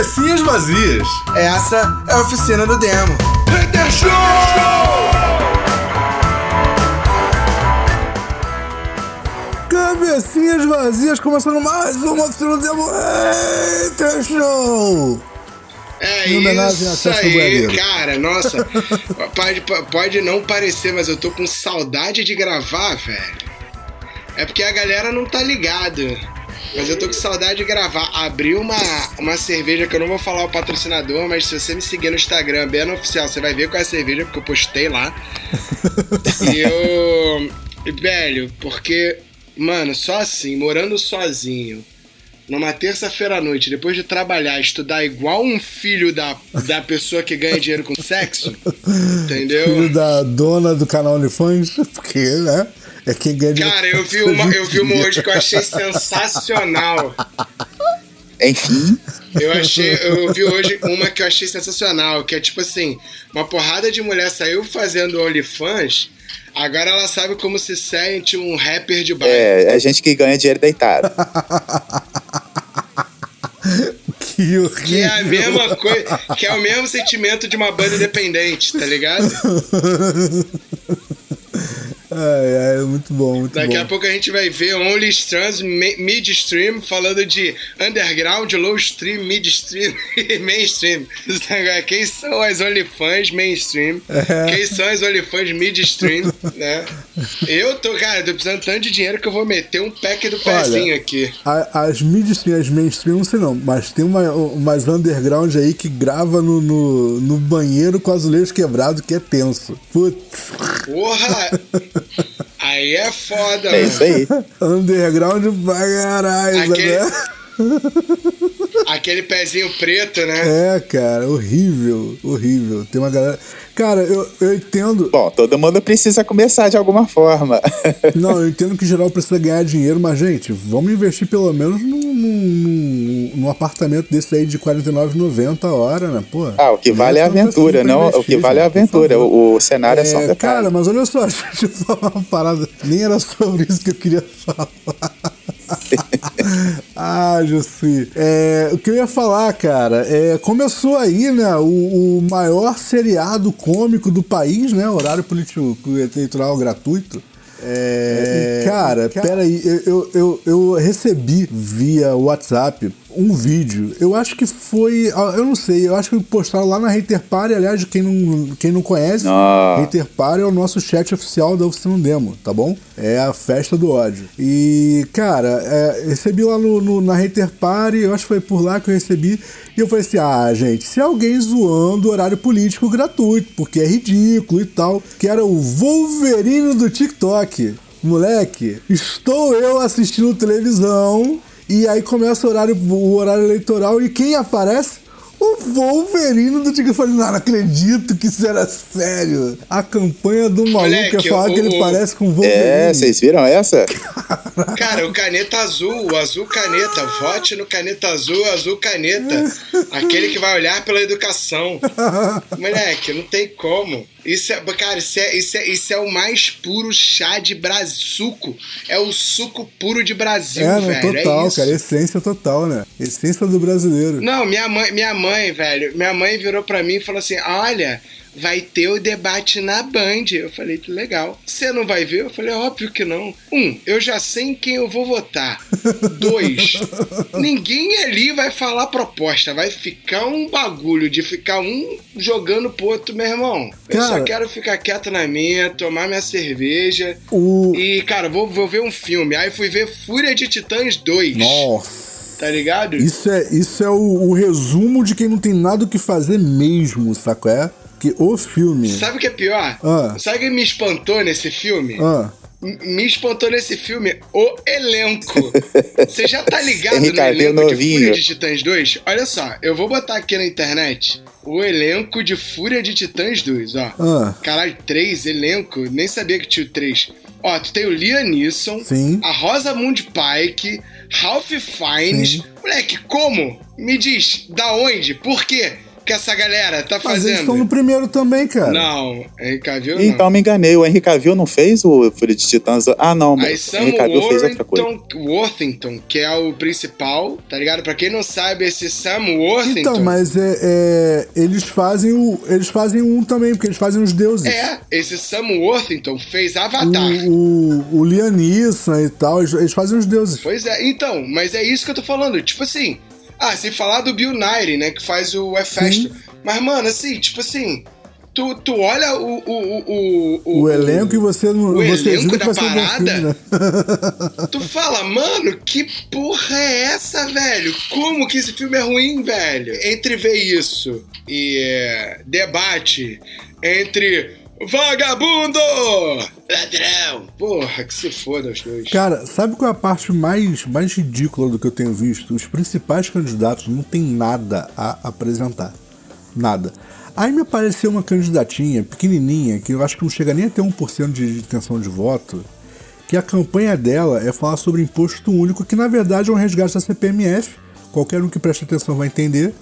Cabecinhas vazias. Essa é a oficina do demo. Hater Show! Cabecinhas vazias, começando mais uma oficina do demo. Hater Show! É isso aí, cara, nossa. pode, pode não parecer, mas eu tô com saudade de gravar, velho. É porque a galera não tá ligado. Mas eu tô com saudade de gravar. Abri uma, uma cerveja que eu não vou falar o patrocinador, mas se você me seguir no Instagram, bem no oficial, você vai ver qual é a cerveja, porque eu postei lá. e eu. Velho, porque, mano, só assim, morando sozinho, numa terça-feira à noite, depois de trabalhar, estudar igual um filho da, da pessoa que ganha dinheiro com sexo, entendeu? Filho da dona do canal OnlyFans, porque, né? É quem ganha Cara, eu vi uma, eu vi uma hoje que eu achei sensacional. Enfim, Eu achei, eu vi hoje uma que eu achei sensacional, que é tipo assim, uma porrada de mulher saiu fazendo OnlyFans, agora ela sabe como se sente um rapper de baile. é, é gente que ganha dinheiro deitado. Que horrível. Que é a mesma coisa, que é o mesmo sentimento de uma banda independente, tá ligado? Ai, ai, é muito bom, muito Daqui bom. a pouco a gente vai ver Only Strands me- Midstream falando de underground, low stream, midstream e mainstream. Quem são as OnlyFans mainstream? É. Quem são as OnlyFans midstream? Né? Eu tô, cara, tô precisando tanto de dinheiro que eu vou meter um pack do pezinho aqui. A- as midstream, as mainstream, não sei não, mas tem uma, umas underground aí que grava no, no, no banheiro com azulejo quebrado que é tenso. Putz. Porra! Aí é foda, É isso aí. Underground pra caralho, Aquele- né? Aquele pezinho preto, né? É, cara, horrível, horrível. Tem uma galera. Cara, eu, eu entendo. Bom, todo mundo precisa começar de alguma forma. Não, eu entendo que geral precisa ganhar dinheiro, mas, gente, vamos investir pelo menos num, num, num- apartamento desse aí de R$ 49,90 a hora, né? Pô. Ah, o que vale é a assim aventura, não. O investir, que vale é a aventura. O, o cenário é, só um É, detalhe. cara, mas olha só, deixa eu falar uma parada. Nem era sobre isso que eu queria falar. Ah, Jussi. É, o que eu ia falar, cara, é, começou aí, né, o, o maior seriado cômico do país, né, horário político eleitoral gratuito. É, e, cara, peraí, eu, eu, eu, eu recebi via WhatsApp um vídeo. Eu acho que foi. ah, Eu não sei, eu acho que postaram lá na Hater Party. Aliás, quem não, quem não conhece, Ah. Hater Party é o nosso chat oficial da Oficina Demo, tá bom? É a festa do ódio. E, cara, é, recebi lá no, no- na Hater Party, eu acho que foi por lá que eu recebi. E eu falei assim: ah, gente, se alguém zoando horário político gratuito, porque é ridículo e tal, que era o Wolverine do TikTok. Moleque, estou eu assistindo televisão e aí começa o horário, o horário eleitoral e quem aparece? O Wolverine do TikTok. Eu falei, não, não acredito que isso era sério. A campanha do maluco Moleque, é falar o- que ele o- parece com o Wolverine. É, vocês viram essa? Cara, o caneta azul, o azul caneta, vote no caneta azul, azul caneta. Aquele que vai olhar pela educação. Moleque, não tem como. Isso é, cara, isso é, isso é, isso é o mais puro chá de Brasil. Suco. É o suco puro de Brasil, É, velho. total, é cara. Essência total, né? Essência do brasileiro. Não, minha mãe, minha mãe, velho, minha mãe virou pra mim e falou assim: olha. Vai ter o debate na Band. Eu falei, que legal. Você não vai ver? Eu falei, óbvio que não. Um, eu já sei em quem eu vou votar. Dois, ninguém ali vai falar proposta. Vai ficar um bagulho de ficar um jogando pro outro, meu irmão. Eu só Cara- quero ficar quieto na minha, tomar minha cerveja. O. E, cara, vou, vou ver um filme. Aí fui ver Fúria de Titãs 2. Nossa. Tá ligado? Isso é, isso é o, o resumo de quem não tem nada o que fazer mesmo, saco é? Que o filme. Sabe o que é pior? Ah. Sabe o que me espantou nesse filme? Ah, Me espantou nesse filme o elenco. Você já tá ligado no elenco de. Fúria de Titãs 2? Olha só, eu vou botar aqui na internet o elenco de Fúria de Titãs 2, ó. Ah. Caralho, três elenco? Nem sabia que tinha o três. Ó, tu tem o Liam Neeson, Sim. a Rosamund Pike, Ralph Fiennes. Sim. Moleque, como? Me diz, da onde? Por quê? Que essa galera tá Mas eles estão fazendo? no primeiro também, cara. Não, Henry Cavill não. Então me enganei. O Henry Cavill não fez o Filho de Titãs? Ah, não. Aí o Henry Cavill fez outra coisa. Worthington, Worthington, que é o principal, tá ligado? Pra quem não sabe, esse Sam Worthington... Então, mas é, é, eles fazem o. Eles fazem um também, porque eles fazem os deuses. É, esse Sam Worthington fez Avatar. O, o, o Liam Neeson e tal, eles, eles fazem os deuses. Pois é, então, mas é isso que eu tô falando. Tipo assim, ah, se falar do Bill Nighy, né, que faz o Efesto. Mas, mano, assim, tipo assim, tu, tu olha o. O, o, o, O elenco e você não. o você elenco da um parada? né? Tu fala, mano, que porra é essa, velho? Como que esse filme é ruim, velho? Entre ver isso e é, debate entre vagabundo, ladrão. Porra, que se foda os dois. Cara, sabe qual é a parte mais, mais ridícula do que eu tenho visto? Os principais candidatos não têm nada a apresentar. Nada. Aí me apareceu uma candidatinha pequenininha, que eu acho que não chega nem a ter 1% de intenção de voto, que a campanha dela é falar sobre imposto único, que na verdade é um resgate da CPMF. Qualquer um que preste atenção vai entender.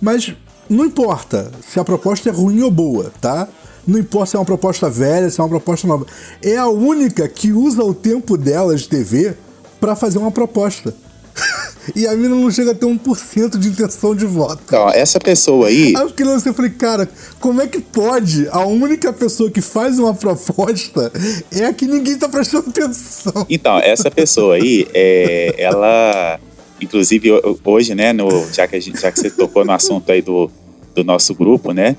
Mas não importa se a proposta é ruim ou boa, tá? Não importa se é uma proposta velha, se é uma proposta nova. É a única que usa o tempo dela de TV pra fazer uma proposta. e a mina não chega a ter 1% de intenção de voto. Então, essa pessoa aí. Aí eu fiquei lançando e falei, cara, como é que pode a única pessoa que faz uma proposta é a que ninguém tá prestando atenção? Então, essa pessoa aí, é, ela. Inclusive, ho- hoje, né, no, já, que a gente, já que você tocou no assunto aí do, do nosso grupo, né?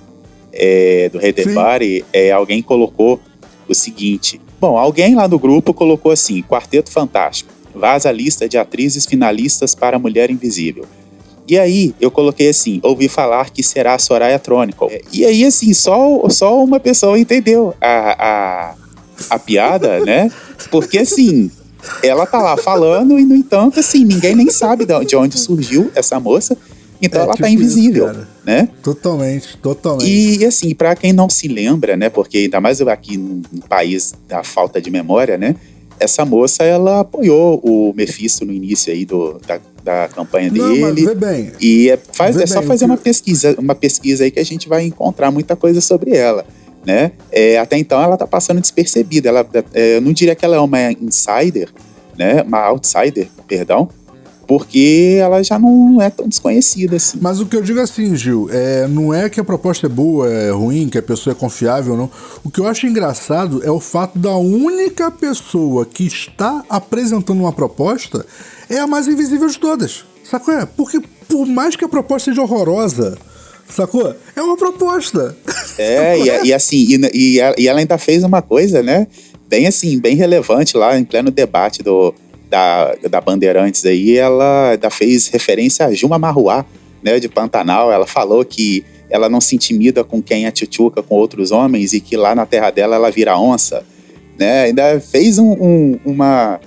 É, do. Debate, é, alguém colocou o seguinte. Bom, alguém lá no grupo colocou assim: Quarteto Fantástico. Vaza a lista de atrizes finalistas para Mulher Invisível. E aí, eu coloquei assim: ouvi falar que será a Soraya Tronical. É, E aí, assim, só, só uma pessoa entendeu a, a, a piada, né? Porque assim, ela tá lá falando e, no entanto, assim, ninguém nem sabe de de onde surgiu essa moça. Então É, ela tá tipo isso, invisível, cara. Né? Totalmente, totalmente. E assim, pra quem não se lembra, né? Porque ainda mais eu aqui no, país da falta de memória, né? Essa moça, ela apoiou o Mephisto no início aí do, da, da campanha Não, mas dele. vê bem. E é, faz, é só bem, fazer uma pesquisa, uma pesquisa aí que a gente vai encontrar muita coisa sobre ela, né? É, até então ela tá passando despercebida. Ela, é, eu não diria que ela é uma insider, né? Uma outsider, perdão, porque ela já não é tão desconhecida assim. Mas o que eu digo assim, Gil, é, não é que a proposta é boa, é ruim, que a pessoa é confiável, não. O que eu acho engraçado é o fato da única pessoa que está apresentando uma proposta é a mais invisível de todas. Sacou? É? Porque por mais que a proposta seja horrorosa, sacou? É uma proposta. É, e, e assim, e, e ela ainda fez uma coisa, né? Bem assim, bem relevante lá em pleno debate do, da, da Bandeirantes aí, ela ainda fez referência a Juma Marruá, né, de Pantanal. Ela falou que ela não se intimida com quem é tchutchuca com outros homens e que lá na terra dela ela vira onça, né? Ainda fez um, um- uma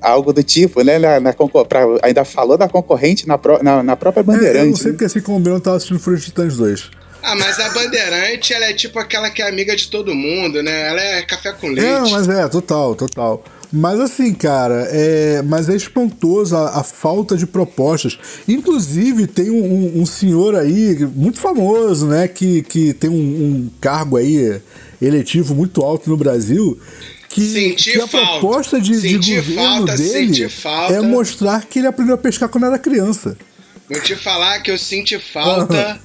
algo do tipo, né? Na, na pra- ainda falou da concorrente na, pró- na, na própria É, eu não Bandeirante. sei né? porque assim como eu não tava assistindo Fúria de Titãs 2. Ah, mas a Bandeirante, ela é tipo aquela que é amiga de todo mundo, né? Ela é café com leite. É, mas é, total, total. Mas assim, cara, é, mas é espantoso a, a falta de propostas. Inclusive, tem um, um- um senhor aí, muito famoso, né? Que, que tem um, um cargo aí eletivo muito alto no Brasil. Que, Senti que a falta. proposta de, de Senti governo falta, dele falta. é mostrar que ele aprendeu a pescar quando era criança. Vou te falar que eu senti falta.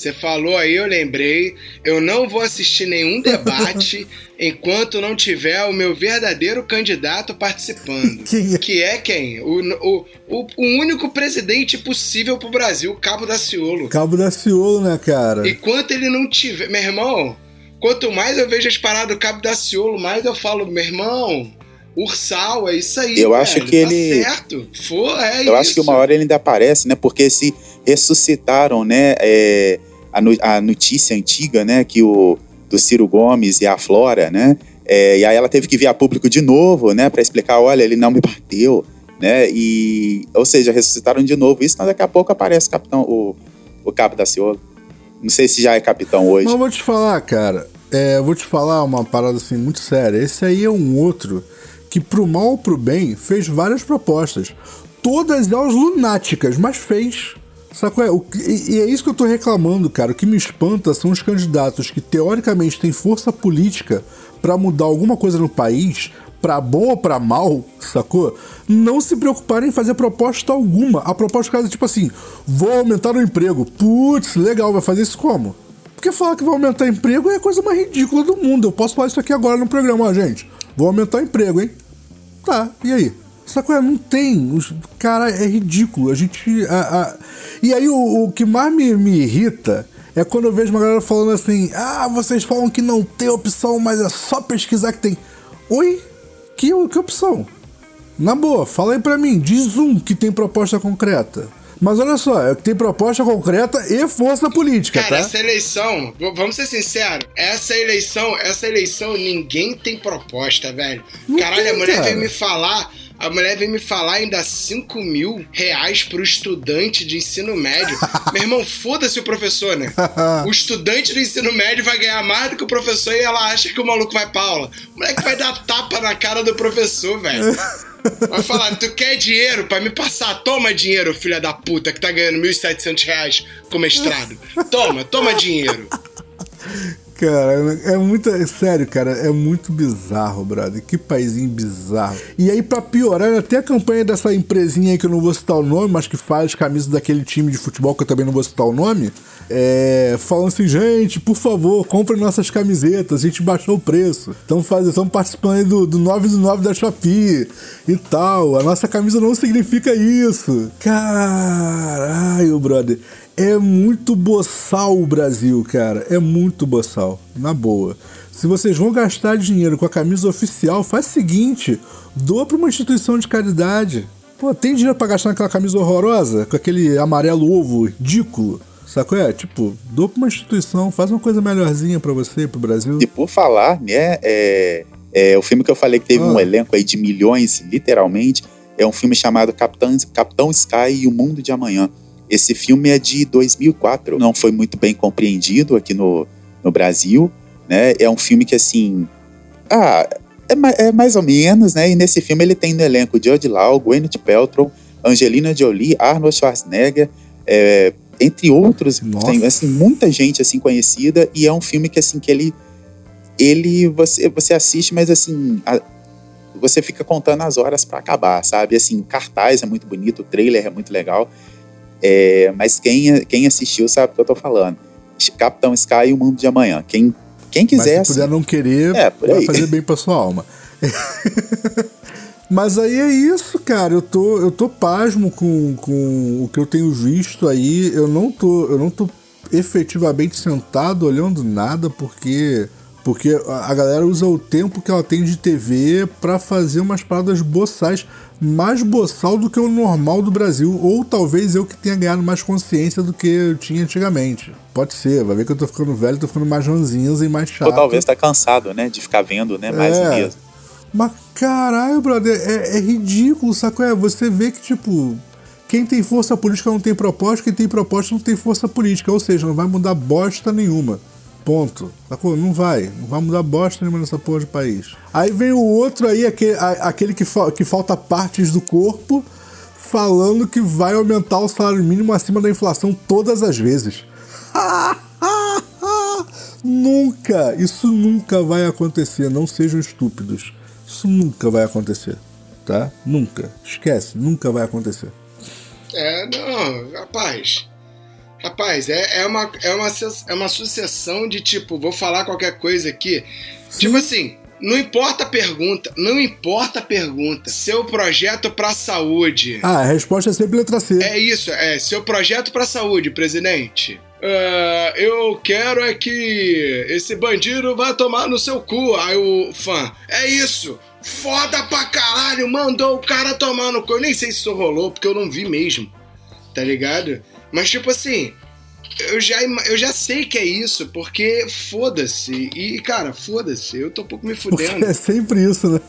Você falou aí, eu lembrei. Eu não vou assistir nenhum debate enquanto não tiver o meu verdadeiro candidato participando. Quem é? Que é quem? O, o, o, o único presidente possível pro Brasil, Cabo Daciolo. Cabo da Ciolo, né, cara? Enquanto ele não tiver. Meu irmão, quanto mais eu vejo as paradas do Cabo Daciolo, mais eu falo, meu irmão. Ursal, é isso aí. Eu velho, acho que tá ele- certo. For, é Eu acho que uma hora ele ainda aparece, né? Porque se ressuscitaram, né? é, a, no- a notícia antiga, né? Que o do Ciro Gomes e a Flora, né? é, e aí ela teve que vir a público de novo, né? Para explicar, olha, ele não me bateu, né? E, ou seja, ressuscitaram de novo isso, mas daqui a pouco aparece o capitão, o, o cabo da Ciolo. Não sei se já é capitão hoje. Mas vou te falar, cara. É, eu vou te falar uma parada assim muito séria. Esse aí é um outro que, pro mal ou pro bem, fez várias propostas. Todas elas lunáticas, mas fez. Sacou? É, e, e é isso que eu tô reclamando, cara. O que me espanta são os candidatos que teoricamente têm força política para mudar alguma coisa no país, pra bom ou pra mal, sacou? Não se preocuparem em fazer proposta alguma. A proposta é tipo assim: vou aumentar o emprego. Putz, legal, vai fazer isso como? Porque falar que vai aumentar emprego é a coisa mais ridícula do mundo. Eu posso falar isso aqui agora no programa, ó, gente. Vou aumentar o emprego, hein? Tá, e aí? Sacou? Não tem. Os, cara, é ridículo. A gente. A, a... E aí o, o que mais me, me irrita é quando eu vejo uma galera falando assim: ah, vocês falam que não tem opção, mas é só pesquisar que tem. Oi? Que, que opção? Na boa, fala aí pra mim, diz um que tem proposta concreta. Mas olha só, é que tem proposta concreta e força política, Cara, tá? essa eleição, vamos ser sinceros, essa eleição, essa eleição, ninguém tem proposta, velho. Não Caralho, tem, a mulher cara. veio me falar. A mulher veio me falar ainda 5 mil reais pro estudante de ensino médio. Meu irmão, foda-se o professor, né? O estudante do ensino médio vai ganhar mais do que o professor e ela acha que o maluco vai pra aula. O moleque vai dar tapa na cara do professor, velho. Vai falar, tu quer dinheiro pra me passar? Toma dinheiro, filha da puta, que tá ganhando 1.700 reais com mestrado. Toma, toma dinheiro. Cara, é muito. é Sério, cara, é muito bizarro, brother. Que paizinho bizarro. E aí, pra piorar, até a campanha dessa empresinha aí que eu não vou citar o nome, mas que faz camisas daquele time de futebol que eu também não vou citar o nome, é. Falando assim, gente, por favor, comprem nossas camisetas, a gente baixou o preço. Estamos estamos participando aí do, do 9 do 9 da Shopee e tal. A nossa camisa não significa isso. Caralho, brother. É muito boçal o Brasil, cara. É muito boçal. Na boa. Se vocês vão gastar dinheiro com a camisa oficial, faz o seguinte: doa pra uma instituição de caridade. Pô, tem dinheiro pra gastar naquela camisa horrorosa? Com aquele amarelo ovo ridículo? Sacou? É, tipo, doa pra uma instituição, faz uma coisa melhorzinha pra você, pro Brasil. E por falar, né, é, é, o filme que eu falei que teve Ah. um elenco aí de milhões, literalmente, é um filme chamado Capitão, Capitão Sky e o Mundo de Amanhã. Esse filme é de 2004, não foi muito bem compreendido aqui no, no Brasil, né? É um filme que, assim, ah, é, é mais ou menos, né? E nesse filme ele tem no elenco Jude Law, Gwyneth Paltrow, Angelina Jolie, Arnold Schwarzenegger, é, entre outros, Nossa. tem assim muita gente assim conhecida e é um filme que assim que ele ele você você assiste, mas assim a- você fica contando as horas pra acabar, sabe? Assim, cartaz é muito bonito, o trailer é muito legal. É, mas quem, quem assistiu sabe o que eu tô falando. Capitão Sky e o Mundo de Amanhã. Quem, quem Mas quiser, se puder assim, não querer, É, por vai fazer bem pra sua alma. Mas aí é isso, cara. Eu tô, eu tô pasmo com, com o que eu tenho visto aí. Eu não tô, eu não tô efetivamente sentado olhando nada porque porque a galera usa o tempo que ela tem de TV pra fazer umas paradas boçais, mais boçal do que o normal do Brasil, ou talvez eu que tenha ganhado mais consciência do que eu tinha antigamente. Pode ser, vai ver que eu tô ficando velho, tô ficando mais ranzinza e mais chato. ou talvez tá cansado, né? De ficar vendo, né? Mais É. mesmo. Mas caralho, brother, é, é ridículo, saco? É, você vê que, tipo, quem tem força política não tem proposta, quem tem proposta não tem força política. Ou seja, não vai mudar bosta nenhuma. Ponto. Sacou? Não vai. Não vai mudar bosta nenhuma nessa porra de país. Aí vem o outro aí, aquele, aquele que, fa- que falta partes do corpo, falando que vai aumentar o salário mínimo acima da inflação todas as vezes. nunca! Isso nunca vai acontecer. Não sejam estúpidos. Isso nunca vai acontecer. Tá? Nunca. Esquece. Nunca vai acontecer. É, não, rapaz. Rapaz, é, é, uma, é, uma, é uma sucessão de tipo, vou falar qualquer coisa aqui. Tipo assim, não importa a pergunta, não importa a pergunta. Seu projeto pra saúde. Ah, a resposta é sempre letra C. É isso, é seu projeto pra saúde, presidente. Ah, eu quero é que esse bandido vá tomar no seu cu. Aí o fã, é isso. Foda pra caralho, mandou o cara tomar no cu. Eu nem sei se isso rolou, porque eu não vi mesmo. Tá ligado? Mas tipo assim, eu já, eu já sei que é isso, porque foda-se. E, cara, foda-se, eu tô um pouco me Porque fudendo. é sempre isso, né?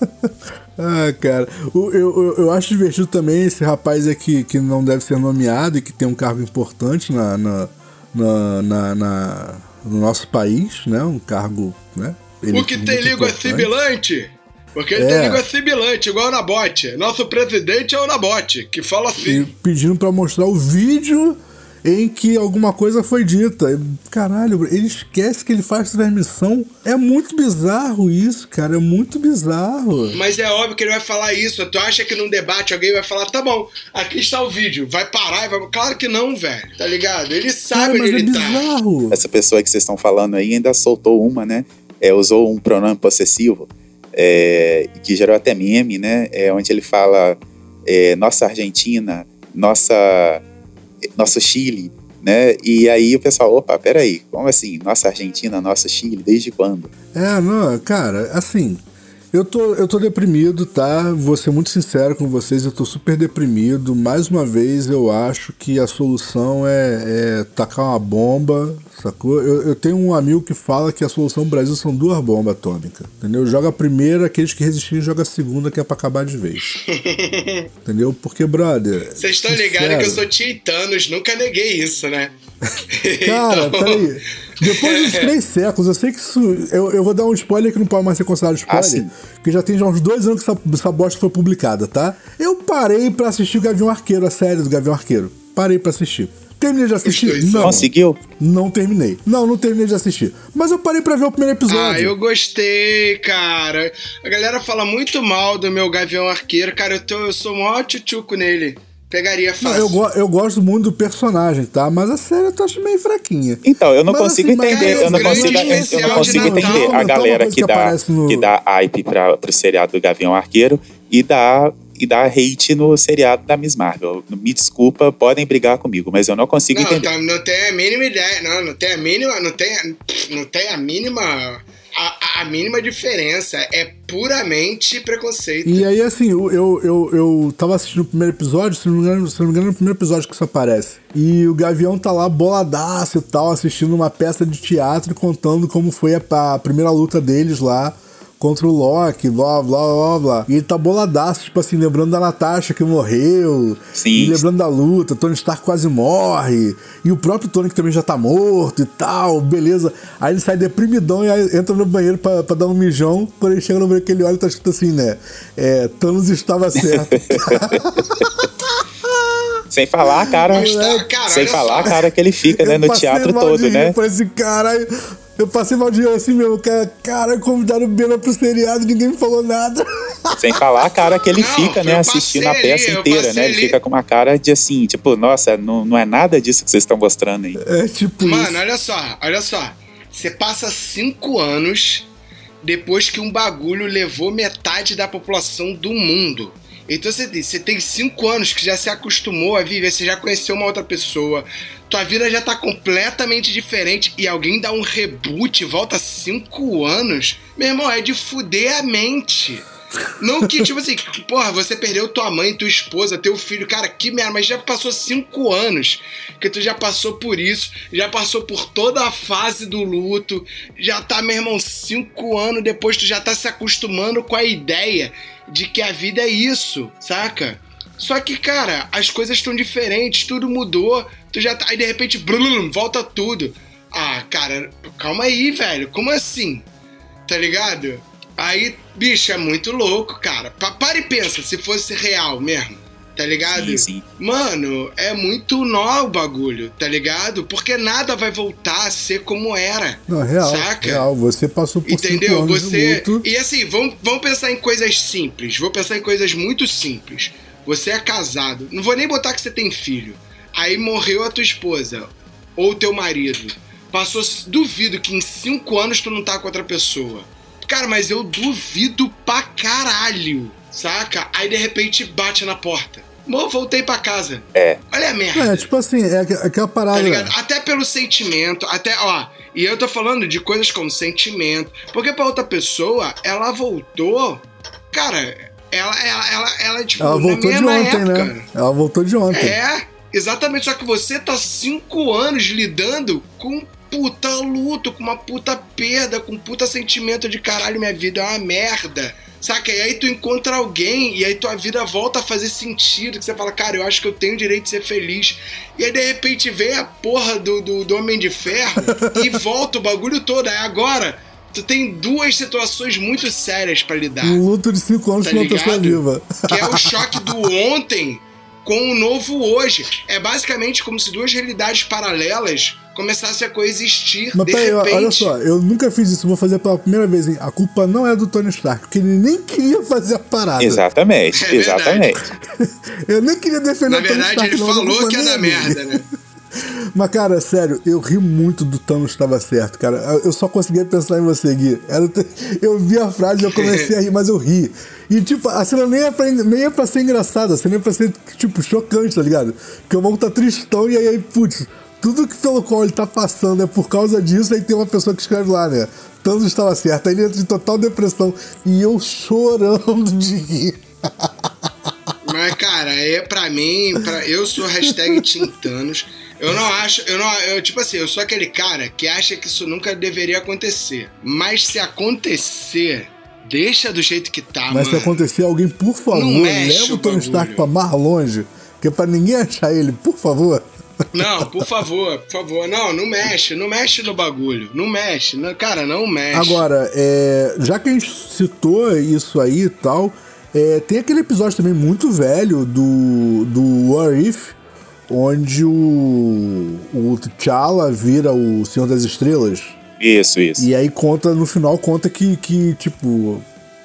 ah, cara. O- Eu, eu, eu acho divertido também esse rapaz aqui que não deve ser nomeado e que tem um cargo importante na, na, na, na- na- no nosso país, né? Um cargo, né? O que tem língua importante. sibilante? Porque ele É. tem língua sibilante, igual o Nabote. Nosso presidente é o Nabote, que fala E assim. pedindo pra mostrar o vídeo em que alguma coisa foi dita. E, Caralho, ele esquece que ele faz transmissão. É muito bizarro isso, cara. É muito bizarro. Mas é óbvio que ele vai falar isso. Tu acha que num debate alguém vai falar, tá bom, aqui está o vídeo, vai parar e vai. Claro que não, velho. Tá ligado? Ele Cara, sabe mas onde é ele tá. bizarro. Essa pessoa que vocês estão falando aí ainda soltou uma, né? É, usou um pronome possessivo, é, que gerou até meme, né? É, onde ele fala é, nossa Argentina, nossa, nosso Chile, né? E aí o pessoal, opa, peraí, como assim? Nossa Argentina, nosso Chile, desde quando? É, não, cara, assim. Eu tô, eu tô deprimido, tá? Vou ser muito sincero com vocês, eu tô super deprimido. Mais uma vez, eu acho que a solução é, é tacar uma bomba, sacou? Eu, eu tenho um amigo que fala que a solução do Brasil são duas bombas atômicas, entendeu? Joga a primeira, aqueles que resistirem, joga a segunda, que é pra acabar de vez. entendeu? Porque, brother. Vocês estão ligados que eu sou Titanos, nunca neguei isso, né? Cara, Então- peraí. Depois dos três séculos, eu sei que isso. Eu, eu vou dar um spoiler que não pode mais ser considerado spoiler. Ah, sim. que já tem já uns dois anos que essa, essa bosta foi publicada, tá? Eu parei pra assistir o Gavião Arqueiro, a série do Gavião Arqueiro. Parei pra assistir. Terminei de assistir? Não. Conseguiu? Não terminei. Não, não terminei de assistir. Mas eu parei pra ver o primeiro episódio. Ah, eu gostei, cara. A galera fala muito mal do meu Gavião Arqueiro. Cara, eu, tô, eu sou mó tchutchuco nele. Pegaria Não, fácil. eu, go- eu gosto muito do personagem, tá? Mas a série eu tô achando meio fraquinha. Então, eu não Mas, consigo assim, entender, eu não consigo, eu não consigo entender a uma galera que, que dá, no- que dá hype pra, pro seriado do Gavião Arqueiro e dá, e dá hate no seriado da Miss Marvel. Me desculpa, podem brigar comigo, mas eu não consigo Não, entender. tá, não tem a mínima ideia. Não, não tem a mínima. Não tem, não tem a mínima. A, a mínima diferença. É puramente preconceito. E aí, assim, eu, eu, eu, eu tava assistindo o primeiro episódio, se não, me engano, se não me engano, é o primeiro episódio que isso aparece. E o Gavião tá lá boladaço e tal, assistindo uma peça de teatro contando como foi a, a primeira luta deles lá contra o Loki, blá blá blá blá. E ele tá boladaço, tipo assim, lembrando da Natasha que morreu. Sim. E lembrando da luta, Tony Stark quase morre. E o próprio Tony que também já tá morto e tal, beleza. Aí ele sai deprimidão e aí entra no banheiro pra, pra dar um mijão. Quando ele chega no banheiro que ele olha e tá escrito assim, né? É, Thanos estava certo. Sem falar a cara, Mas tá, cara, sem falar a só. cara que ele fica, né, no teatro todo, né? Eu falei assim, caralho. Eu passei mal de assim mesmo, cara. Cara, convidaram o Bela pro seriado e ninguém me falou nada. Sem falar a cara que ele Não, fica, né, assistindo a peça inteira, né? Ele ali. fica com uma cara de assim, tipo, nossa, não, não é nada disso que vocês estão mostrando aí. É tipo Mano, isso. olha só, olha só. Você passa cinco anos depois que um bagulho levou metade da população do mundo. Então você tem, você tem cinco anos que já se acostumou a viver, você já conheceu uma outra pessoa, tua vida já tá completamente diferente e alguém dá um reboot, volta cinco anos, meu irmão, é de fuder a mente. Não que, tipo assim, porra, você perdeu tua mãe, tua esposa, teu filho, cara, que merda, mas já passou cinco anos que tu já passou por isso, já passou por toda a fase do luto, já tá, meu irmão, cinco anos depois, tu já tá se acostumando com a ideia de que a vida é isso, saca? Só que, cara, as coisas estão diferentes, tudo mudou, tu já tá, aí de repente, blum, volta tudo. Ah, cara, calma aí, velho, como assim? Tá ligado? Aí, bicho, é muito louco, cara. Pa- Para e pensa, se fosse real mesmo, tá ligado? Sim, sim. Mano, é muito nó o bagulho, tá ligado? Porque nada vai voltar a ser como era. Não, real. Saca? Real. Você passou por cinco Entendeu? anos Você. de luto. E assim, vamos, vamos pensar em coisas simples. Vou pensar em coisas muito simples. Você é casado. Não vou nem botar que você tem filho. Aí morreu a tua esposa. Ou teu marido. Passou. Duvido que em cinco anos tu não tá com outra pessoa. Cara, mas eu duvido pra caralho. Saca? Aí de repente bate na porta. Mô, voltei pra casa. É. Olha a merda. É, tipo assim, é aqu- aquela parada. Tá ligado? Até pelo sentimento, até, ó. E eu tô falando de coisas como sentimento. Porque pra outra pessoa, ela voltou. Cara, ela, ela, ela, ela tipo, Ela voltou de ontem, época. né? Ela voltou de ontem. É, exatamente. Só que você tá cinco anos lidando com puta luto, com uma puta perda, com um puta sentimento de caralho, minha vida é uma merda. Saca? E aí tu encontra alguém e aí tua vida volta a fazer sentido. Que você fala, cara, eu acho que eu tenho o direito de ser feliz. E aí de repente vem a porra do, do, do Homem de Ferro e volta o bagulho todo. Aí agora tu tem duas situações muito sérias pra lidar. Um luto de cinco anos Tá com uma pessoa ligado? viva. Que é o choque do ontem com o novo hoje. É basicamente como se duas realidades paralelas começassem a coexistir Mas de peraí, repente. olha só, eu nunca fiz isso, vou fazer pela primeira vez, hein? A culpa não é do Tony Stark, porque ele nem queria fazer a parada. Exatamente, É exatamente. Eu nem queria defender Na o Tony verdade, Stark. ele não, a falou que ia nem dar é dele. merda, né? Mas, cara, sério, eu ri muito do Thanos estava certo, cara. Eu- só conseguia pensar em você, Gui. Eu vi a frase e eu comecei a rir, mas eu ri. E, tipo, a cena nem é pra, nem é pra ser engraçada, a cena é pra ser, tipo, chocante, tá ligado? Porque o maluco tá tristão e aí, putz, tudo que pelo qual ele tá passando é por causa disso, aí tem uma pessoa que escreve lá, né? Thanos estava certo. Aí ele entra em total depressão. E eu chorando de rir. Mas, cara, é pra mim, pra, eu sou hashtag Tintanos. Eu não acho, eu não, eu, tipo assim, eu sou aquele cara que acha que isso nunca deveria acontecer. Mas se acontecer, deixa do jeito que tá, Mas se mano. acontecer alguém, por favor, leva o Tony. Stark pra mais longe. Que é pra ninguém achar ele, por favor. Não, por favor, por favor. Não, não mexe, não mexe no bagulho. Não mexe, não, cara, não mexe. Agora, é, já que a gente citou isso aí e tal, é, tem aquele episódio também muito velho do, do What If, onde o, o T'Challa vira o Senhor das Estrelas. Isso, isso. E aí conta, no final, conta que, que tipo,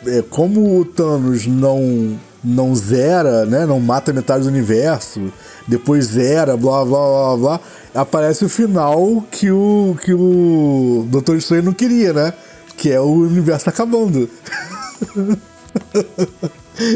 é, como o Thanos não, não zera, né? Não mata metade do universo, depois zera, blá blá blá blá, aparece o final que o, que o Doutor Estranho não queria, né? Que é o universo acabando.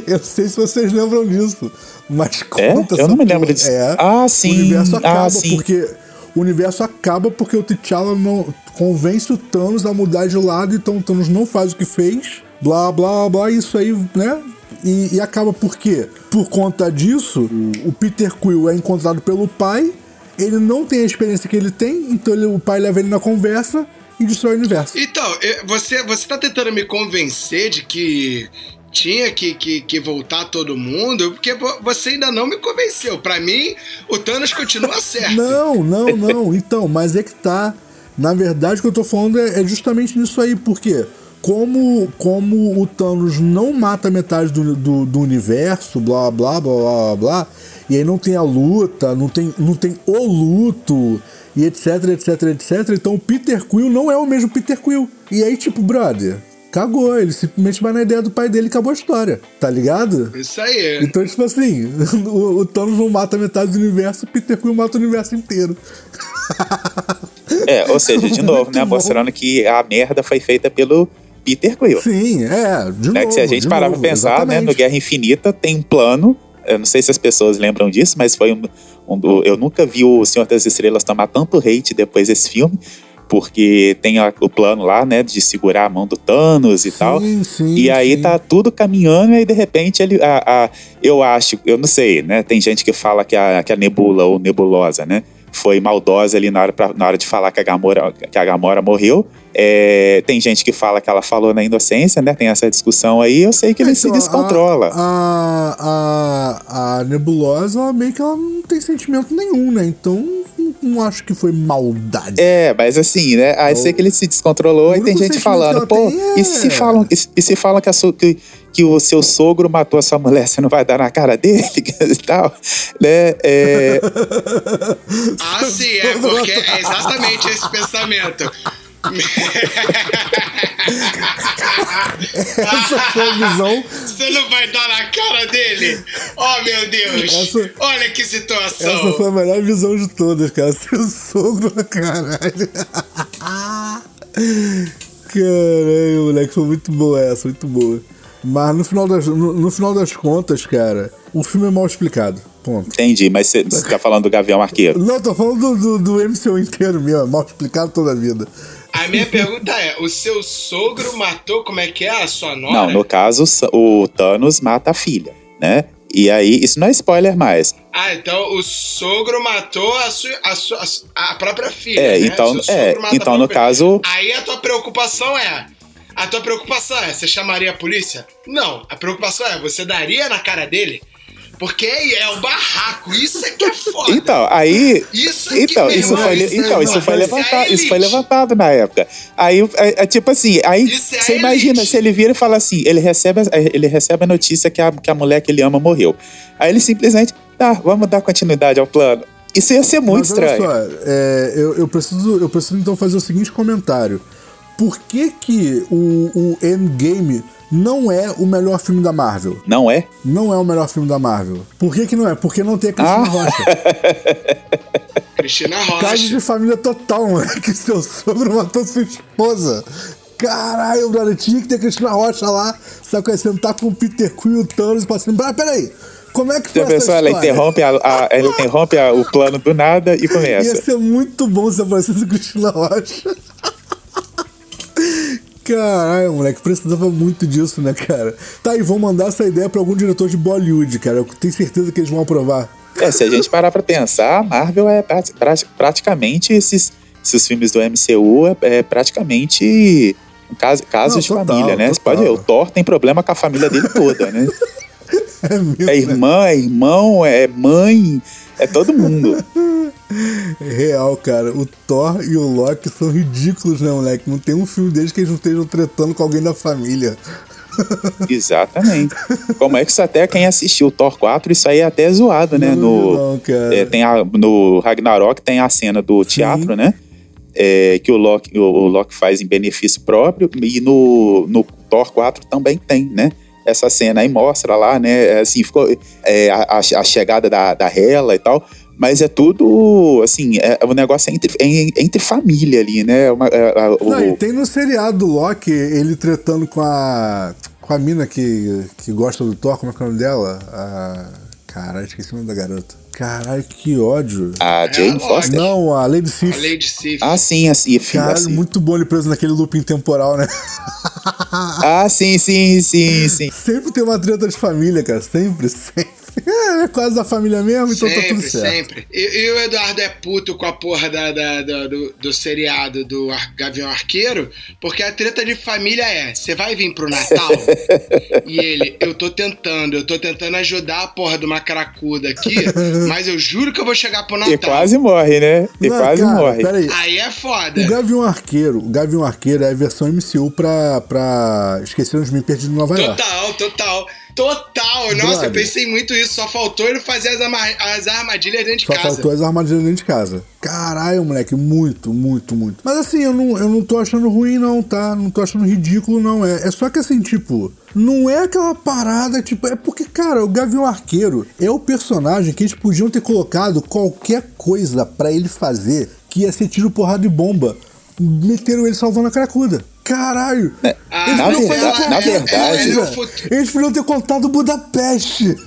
Eu não sei se vocês lembram disso, mas É? conta Eu não me lembro disso. É, Ah, sim. O universo Ah, acaba sim. porque o universo acaba porque o T'Challa não convence o Thanos a mudar de lado, então o Thanos não faz o que fez, blá blá blá, isso aí, né? E, e acaba por quê? Por conta disso, o, Peter Quill é encontrado pelo pai, ele não tem a experiência que ele tem, então ele- o pai leva ele na conversa e destrói o universo. Então, eu- você, você tá tentando me convencer de que tinha que, que, que voltar todo mundo, porque vo- você ainda não me convenceu. Pra mim, o Thanos continua certo. Não, não, não. Então, mas é que tá. Na verdade, o que eu tô falando é, é justamente nisso aí, porque como, como o Thanos não mata metade do, do, do universo, blá blá blá blá blá, e aí não tem a luta, não tem, não tem o luto, e etc, etc, etc. Então o Peter Quill não é o mesmo Peter Quill. E aí, tipo, brother, cagou. Ele simplesmente vai na ideia do pai dele e acabou a história. Tá ligado? Isso aí. Então, tipo assim, o, o Thanos não mata metade do universo, o Peter Quill mata o universo inteiro. É, ou seja, de novo, né? Muito bom. Mostrando que a merda foi feita pelo Peter Quill. Sim, é, de né? novo. que se a gente parar novo, pra pensar, né, exatamente. no Guerra Infinita tem um plano. Eu não sei se as pessoas lembram disso, mas foi um, um do- eu nunca vi o Senhor das Estrelas tomar tanto hate depois desse filme, porque tem o plano lá, né, de segurar a mão do Thanos e Sim, tal. sim, E aí sim. tá tudo caminhando e aí de repente ele, a, a- eu acho, eu não sei, né? Tem gente que fala que a, que a Nebula ou Nebulosa, né? Foi maldosa ali na hora, pra- na hora de falar que a Gamora, que a Gamora morreu. É, tem gente que fala que ela falou na inocência, né? Tem essa discussão aí. Eu sei que ele se Então, descontrola. A, a, a Nebulosa, ela meio que ela não tem sentimento nenhum, né? Então, não, não acho que foi maldade. É, mas assim, né? Aí sei que ele se descontrolou e tem gente falando, pô, é- e se falam, e se- e se falam que, a que, que o seu sogro matou a sua mulher, você não vai dar na cara dele e tal, né? É, Ah, sim, é porque é exatamente esse pensamento. Essa foi a visão. Você não vai dar na cara dele? Oh, meu Deus! Essa- Olha que Essa situação! foi a melhor visão de todas, cara. Seu sogro, caralho. Caralho, moleque, foi muito boa essa, muito boa. Mas no final, das, no, no final das contas, cara, o filme é mal explicado. Ponto. entendi, mas você tá falando do Gavião Arqueiro. Não, tô falando do, do, do MCU inteiro mesmo, mal explicado toda a vida. A minha pergunta é: o seu sogro matou como é que é a sua nora? Não, no caso, o Thanos mata a filha, né? E aí, isso não é spoiler mais. Ah, então o sogro matou a, sua, a, sua, a própria filha. É, né? então- é, então, no caso- Aí a tua preocupação é. A tua preocupação é: você chamaria a polícia? Não. A preocupação é: você daria na cara dele? Porque é o barraco, isso é que é foda. Então, aí. Isso é Então, que, isso irmão, foi, isso então, é- isso foi é levantado, isso foi levantado na época. Aí, é, é tipo assim, aí é você imagina se ele vira e fala assim, ele recebe, a- ele recebe a notícia que a, que a mulher que ele ama morreu. Aí ele simplesmente, tá, vamos dar continuidade ao plano. Isso ia ser muito Mas olha estranho. só, é, eu, eu preciso, eu preciso então fazer o seguinte comentário. Por que que o, o Endgame não é o melhor filme da Marvel? Não é? Não é o melhor filme da Marvel. Por que que não é? Porque não tem a Cristina Ah. Rocha. Cristina Caso Rocha. de família total, mano. Que seu sogro matou sua esposa. Caralho, brother, tinha que ter a Cristina Rocha lá, sabe, sentar com o Peter Quill e o Thanos passando. Ah, peraí, como é que foi Já essa pensou, ela história? interrompe, a, a- ela interrompe a- o plano do nada e Ia começa. ser muito bom se aparecesse Cristina Rocha. Caralho, moleque, precisava muito disso, né, cara? Tá, e vão mandar essa ideia pra algum diretor de Bollywood, cara. Eu tenho certeza que eles vão aprovar. É, se a gente parar pra pensar, a Marvel é prati- prati- praticamente esses, esses filmes do MCU é, é praticamente um caso, casos Não, de total, família, né? Você total. pode ver, o Thor tem problema com a família dele toda, né? É mesmo, É né? irmã, é irmão, é mãe, é todo mundo. Real, cara. O Thor e o Loki são ridículos, né, moleque? Não tem um filme deles que eles não estejam tretando com alguém da família. Exatamente. Como é que isso até quem assistiu o Thor 4, isso aí é até zoado, né? No, não, é, tem a, no Ragnarok tem a cena do teatro, né? É, que o Loki, o, o Loki faz em benefício próprio, e no, no Thor 4 também tem, né? Essa cena aí mostra lá, né? é, Assim, ficou é, a, a- chegada da, da Hela e tal. Mas é tudo, assim, é, o negócio é entre, é entre família ali, né? Uma- é, o- Não, e tem no seriado do Loki ele tretando com a. com a mina que, que gosta do Thor, como é que é o nome dela? A. Caralho, esqueci o nome da garota. Caralho, que ódio. a Jane Loki. Foster. Não, a Lady A Sif. Lady Sif. Ah, sim, assim, Caralho, assim. muito bom ele preso naquele looping temporal, né? Ah, sim, sim, sim, sim. Sempre tem uma treta de família, cara. Sempre, sempre. É quase da família mesmo, então tá tudo Sempre, certo. sempre. E, e o Eduardo é puto com a porra da, da- da- do, do seriado do Ar- Gavião Arqueiro, porque a treta de família é: você vai vir pro Natal? e ele, eu tô tentando, eu tô tentando ajudar a porra de uma cracuda aqui, mas eu juro que eu vou chegar pro Natal. E quase morre, né? E Não, quase cara, morre. Peraí. Aí é foda. O Gavião Arqueiro, o Gavião Arqueiro é a versão MCU pra, pra Esqueceram de Mim Perdido em Nova York. Total, total. Total. Nossa, eu Brother. pensei muito isso. Só faltou ele fazer as, as armadilhas dentro de Só casa. faltou as armadilhas dentro de casa. Caralho, moleque, muito, muito, muito. Mas assim, eu não, eu não tô achando ruim, não, tá? Não tô achando ridículo, não. É, é só que assim, tipo, não é aquela parada, tipo, é porque, cara, o Gavião Arqueiro é o personagem que eles podiam ter colocado qualquer coisa pra ele fazer que ia ser tiro, porrada e bomba. Meteram ele salvando a cracuda. Caralho! Ah, Eles na verdade- na verdade-. É, Eles podiam ter contado Budapeste.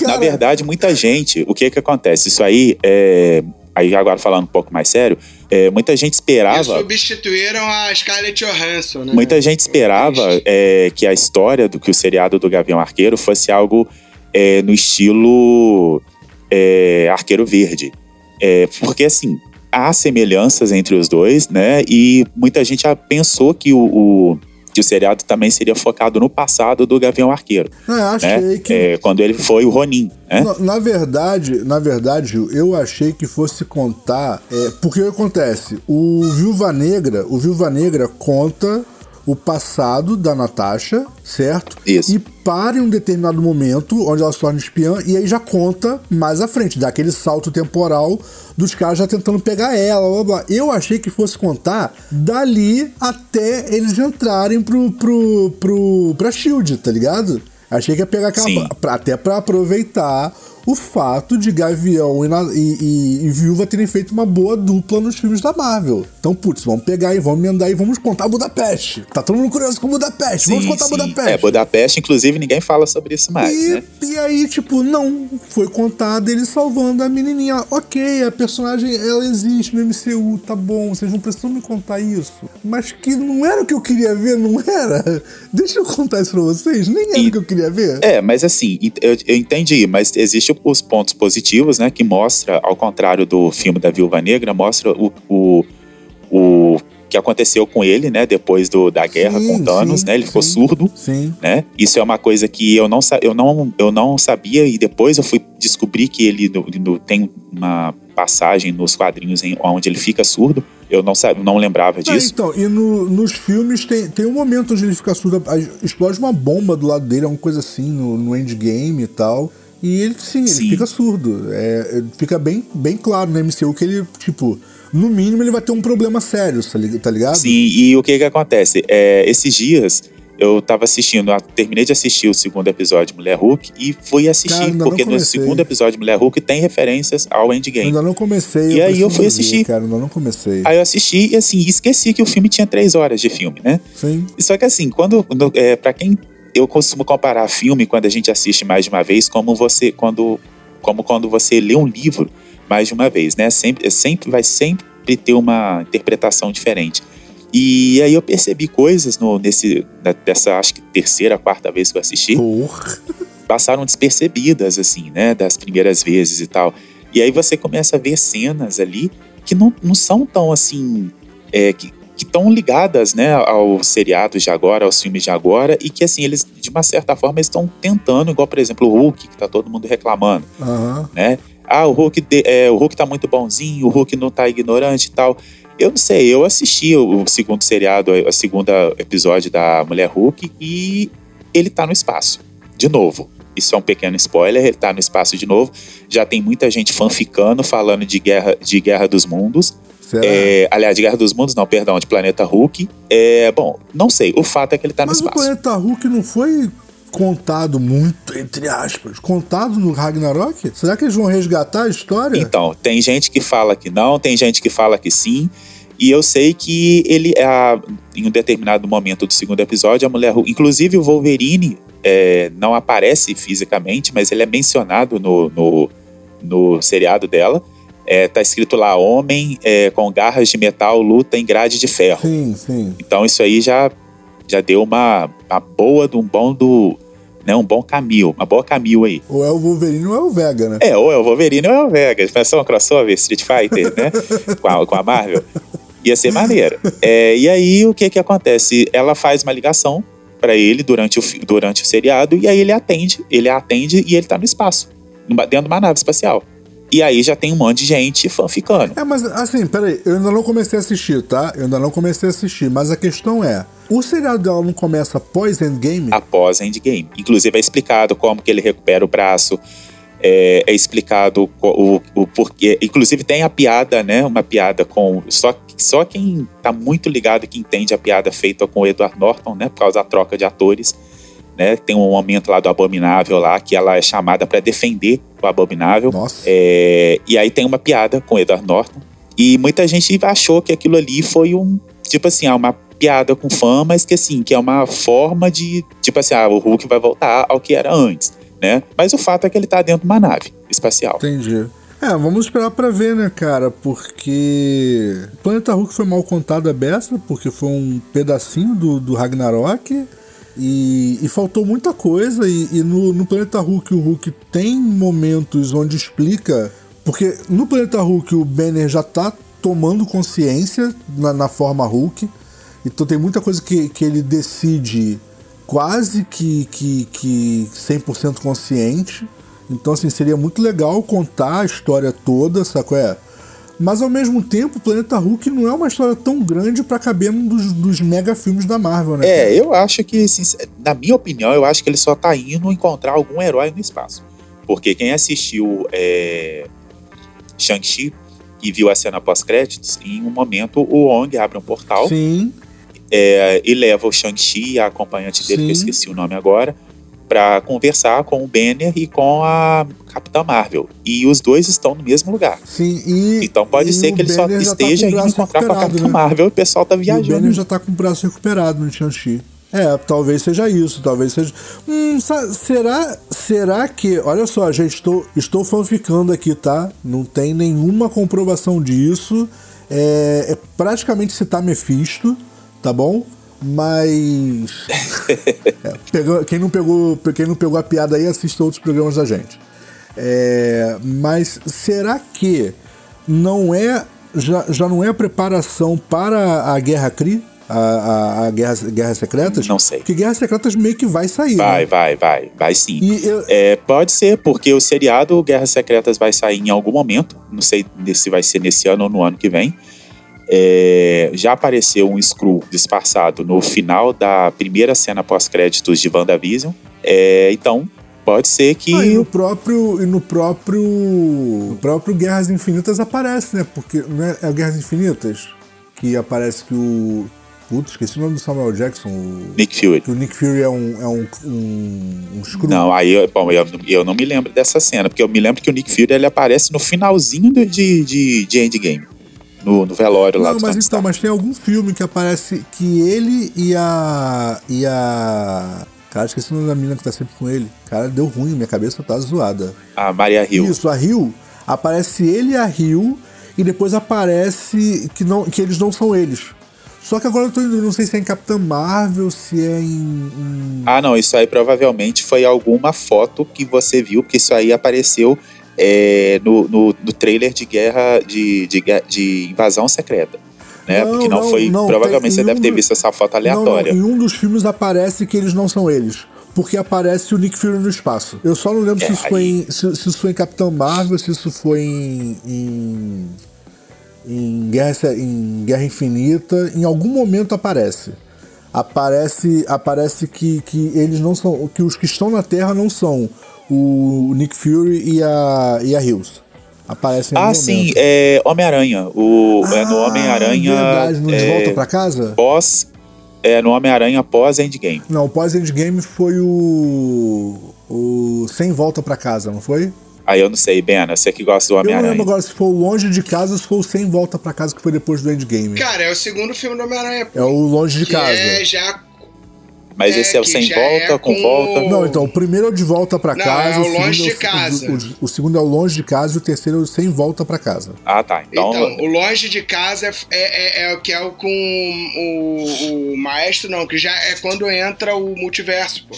Na verdade, muita gente, o que que acontece? Isso aí, é, aí agora falando um pouco mais sério, é, muita gente esperava, substituíram a Scarlett Johansson, né? muita gente esperava é, que a história do que o seriado do Gavião Arqueiro fosse algo é, no estilo é, Arqueiro Verde. É, porque assim, há semelhanças entre os dois, né? E muita gente ah, pensou que o, o- que o seriado também seria focado no passado do Gavião Arqueiro. É, achei né? que. É, quando ele foi o Ronin, né? Na, na verdade, na verdade, eu achei que fosse contar. É, porque o que acontece? O Viúva Negra, o Viúva Negra conta o passado da Natasha, certo? Isso. E para em um determinado momento, onde ela se torna espiã, e aí já conta mais à frente, dá aquele salto temporal dos caras já tentando pegar ela, blá, blá. Eu achei que fosse contar dali até eles entrarem pro, pro, pro, pra Shield, tá ligado? Achei que ia pegar aquela. Pra- até pra aproveitar o fato de Gavião e, e- e- e Viúva terem feito uma boa dupla nos filmes da Marvel. Então, putz, vamos pegar e vamos emendar e vamos contar Budapeste. Tá todo mundo curioso com Budapeste. vamos Sim, contar sim. Budapeste. É, Budapeste, inclusive, ninguém fala sobre isso mais, E, né? e aí, tipo, não, foi contado ele salvando a menininha. Ok, a personagem, ela existe no MCU, tá bom, vocês não precisam me contar isso. Mas que não era o que eu queria ver, não era? Deixa eu contar isso pra vocês, nem era o que eu queria ver. É, mas assim, eu, eu entendi, mas existem os pontos positivos, né? Que mostra, ao contrário do filme da Viúva Negra, mostra o, o, o que aconteceu com ele, né? Depois do, da guerra Sim, com Thanos, sim, né? Ele ficou sim. surdo, Sim. né? Isso é uma coisa que eu não, eu não, eu não sabia e depois eu fui descobrir que ele no- no- tem uma passagem nos quadrinhos em, onde ele fica surdo. Eu não, sa- não lembrava Ah, disso. então, e no- nos filmes tem, tem um momento onde ele fica surdo, explode uma bomba do lado dele, uma coisa assim, no, no endgame e tal. E ele sim, ele Sim. fica surdo. É, fica bem, bem claro no MCU que ele, tipo, no mínimo ele vai ter um problema sério, tá tá ligado? Sim, e o que que acontece? É, esses dias eu tava assistindo, eu terminei de assistir o segundo episódio de Mulher Hulk e fui assistir, Cara, porque no segundo episódio de Mulher Hulk tem referências ao Eu Endgame. ainda não comecei. E aí eu fui assistir. Cara, ainda não comecei. Aí eu assisti e assim, esqueci que o filme tinha três horas de filme, né? Sim. Só que assim, quando é, para quem eu costumo comparar filme quando a gente assiste mais de uma vez, como você quando como quando você lê um livro mais de uma vez, né? Sempre sempre vai sempre ter uma interpretação diferente. E aí eu percebi coisas no, nesse dessa acho que terceira, quarta vez que eu assisti, Porra. passaram despercebidas, assim, né? Das primeiras vezes e tal. E aí você começa a ver cenas ali que não, não são tão assim. é, que estão ligadas, né, aos seriados de agora, aos filmes de agora, e que, assim, eles, de uma certa forma, estão tentando, igual, por exemplo, o Hulk, que tá todo mundo reclamando, Aham. né? Ah, o Hulk, de- é, o Hulk tá muito bonzinho, o Hulk não tá ignorante e tal. Eu não sei, eu assisti o, o segundo seriado, a segunda episódio da Mulher Hulk, e ele tá no espaço, de novo. Isso é um pequeno spoiler, ele tá no espaço de novo. Já tem muita gente fanficando, falando de guerra, de guerra dos mundos. É, aliás, de Guerra dos Mundos, não, perdão, de Planeta Hulk. É, bom, não sei. O fato é que ele tá no Mas o espaço. Planeta Hulk não foi contado muito, entre aspas, contado no Ragnarok? Será que eles vão resgatar a história? Então, tem gente que fala que não, tem gente que fala que sim. E eu sei que ele, a- em um determinado momento do segundo episódio, a mulher. Inclusive, o Wolverine é, não aparece fisicamente, mas ele é mencionado no, no, no seriado dela. É, tá escrito lá: Homem é, com garras de metal luta em grade de ferro. Sim, sim. Então isso aí já, já deu uma, uma boa, um bom do. Né, um bom caminho, uma boa caminho aí. Ou é o Wolverine ou é o Vega, né? É, ou é o Wolverine ou é o Vegas. Pensou um crossover Street Fighter, né? com, a, com a Marvel. Ia ser maneiro. É, e aí o que que acontece? Ela faz uma ligação pra ele durante o, durante o seriado e aí ele atende, ele atende e ele tá no espaço, dentro de uma nave espacial. E aí já tem um monte de gente fanficando. É, mas assim, peraí, eu ainda não comecei a assistir, tá? Eu ainda não comecei a assistir, mas a questão é: o seriado dela não começa após Endgame? após Endgame. Inclusive é explicado como que ele recupera o braço, é, é explicado co- o, o porquê. Inclusive tem a piada, né? Uma piada com só só quem tá muito ligado que entende a piada feita com o Edward Norton, né? Por causa da troca de atores. Né, tem um momento lá do Abominável lá que ela é chamada para defender o Abominável. Nossa. É, e aí tem uma piada com o Edward Norton. E muita gente achou que aquilo ali foi um. Tipo assim, ah, uma piada com fã, mas que assim, que é uma forma de. Tipo assim, ah, o Hulk vai voltar ao que era antes, né? Mas o fato é que ele tá dentro de uma nave espacial. Entendi. É, vamos esperar pra ver, né, cara? Porque Planeta Hulk foi mal contado a beça, porque foi um pedacinho do, do Ragnarok e, e faltou muita coisa. E, e no, no Planeta Hulk, o Hulk tem momentos onde explica. Porque no Planeta Hulk, o Banner já tá tomando consciência na, na forma Hulk. Então tem muita coisa que, que ele decide quase que, que, que 100% consciente. Então, assim, seria muito legal contar a história toda, sacou? É. Mas ao mesmo tempo, o Planeta Hulk não é uma história tão grande pra caber num dos, dos mega filmes da Marvel, né? É, eu acho que, na minha opinião, eu acho que ele só tá indo encontrar algum herói no espaço. Porque quem assistiu é, Shang-Chi e viu a cena pós-créditos, em um momento o Wong abre um portal Sim, é, e leva o Shang-Chi e a acompanhante dele, que eu Sim. esqueci o nome agora, pra conversar com o Banner e com a Capitã Marvel. E os dois estão no mesmo lugar. sim. E, Então pode e ser que ele só tá esteja o indo encontrar com a Capitã né? Marvel e o pessoal tá E o viajando. Banner já tá com o braço recuperado no Shang-Chi. É, talvez seja isso, talvez seja. Hum, será, será que. Olha só, gente, estou, estou fanficando aqui, tá? Não tem nenhuma comprovação disso. É, é praticamente citar Mephisto, tá bom? Mas. É, pegou- quem, não pegou, quem não pegou a piada aí, assista outros programas da gente. É, mas será que não é já, já não é a preparação para a Guerra Kree? A, a, a Guerra, Guerras Secretas? Não sei. Porque Guerras Secretas meio que vai sair. Vai, né? vai, vai, vai sim. Eu- É, pode ser, porque o seriado Guerras Secretas vai sair em algum momento. Não sei se vai ser nesse ano ou no ano que vem. É, já apareceu um Skrull disfarçado no final da primeira cena pós-créditos de WandaVision. É, então, pode ser que. Ah, e no próprio. E no próprio. No próprio Guerras Infinitas aparece, né? Porque não é, é Guerras Infinitas que aparece que o. Putz, esqueci o nome do Samuel Jackson. O, Nick Fury. que o Nick Fury é um. É um, um, um. Não, aí, eu- bom, eu, eu não me lembro dessa cena, porque eu me lembro que o Nick Fury ele aparece no finalzinho de, de, de Endgame. No, no velório lá Não, do mas então, mas tem algum filme que aparece que ele e a. e a. Cara, esqueci o nome da menina que tá sempre com ele. Cara, deu ruim, minha cabeça tá zoada. A Maria Hill. Isso, a Rio. Aparece ele e a Rio, e depois aparece que, não, que eles não são eles. Só que agora eu tô indo, não sei se é em Capitã Marvel, se é em. em- Ah, não, isso aí provavelmente foi alguma foto que você viu, porque isso aí apareceu é, no, no, no trailer de guerra de, de, de invasão secreta. Né? Não, porque não, não, foi. não, provavelmente você em deve um ter visto essa foto Não, não, aleatória. em um dos filmes aparece que eles não são eles. Porque aparece o Nick Fury no espaço. Eu só não lembro É, se, isso foi em, se, se isso foi em Capitão Marvel, se isso foi em. em, em Guerra, em Guerra Infinita. Em algum momento aparece. Aparece, aparece que, que eles não são. que os que estão na Terra não são o Nick Fury e a, e a Hills. Aparecem em Ah, algum sim, momento. é Homem-Aranha. O, é no Ah, Homem-Aranha. Verdade, no De é, Volta pra Casa? pós. É no Homem-Aranha pós-Endgame. Não, o pós-endgame foi o. O Sem Volta pra Casa, não foi? Aí eu não sei, Bena, você que gosta do Eu não lembro Homem-Aranha. agora se foi o Longe de Casa ou se foi o Sem Volta pra Casa que foi depois do endgame. Cara, é o segundo filme do Homem-Aranha. É o Longe de que Casa. É já. Mas é, esse é o sem já volta, é com com volta. o- Não, então, o primeiro é o De Volta pra Não, Casa. é o segundo Longe de o- Casa. O, o- o segundo é o Longe de Casa e o terceiro é o Sem Volta pra Casa. Ah, tá. Então, Então, o Longe de Casa é, é, é, é o que é o com o, o Maestro, não, que já é quando entra o multiverso, pô.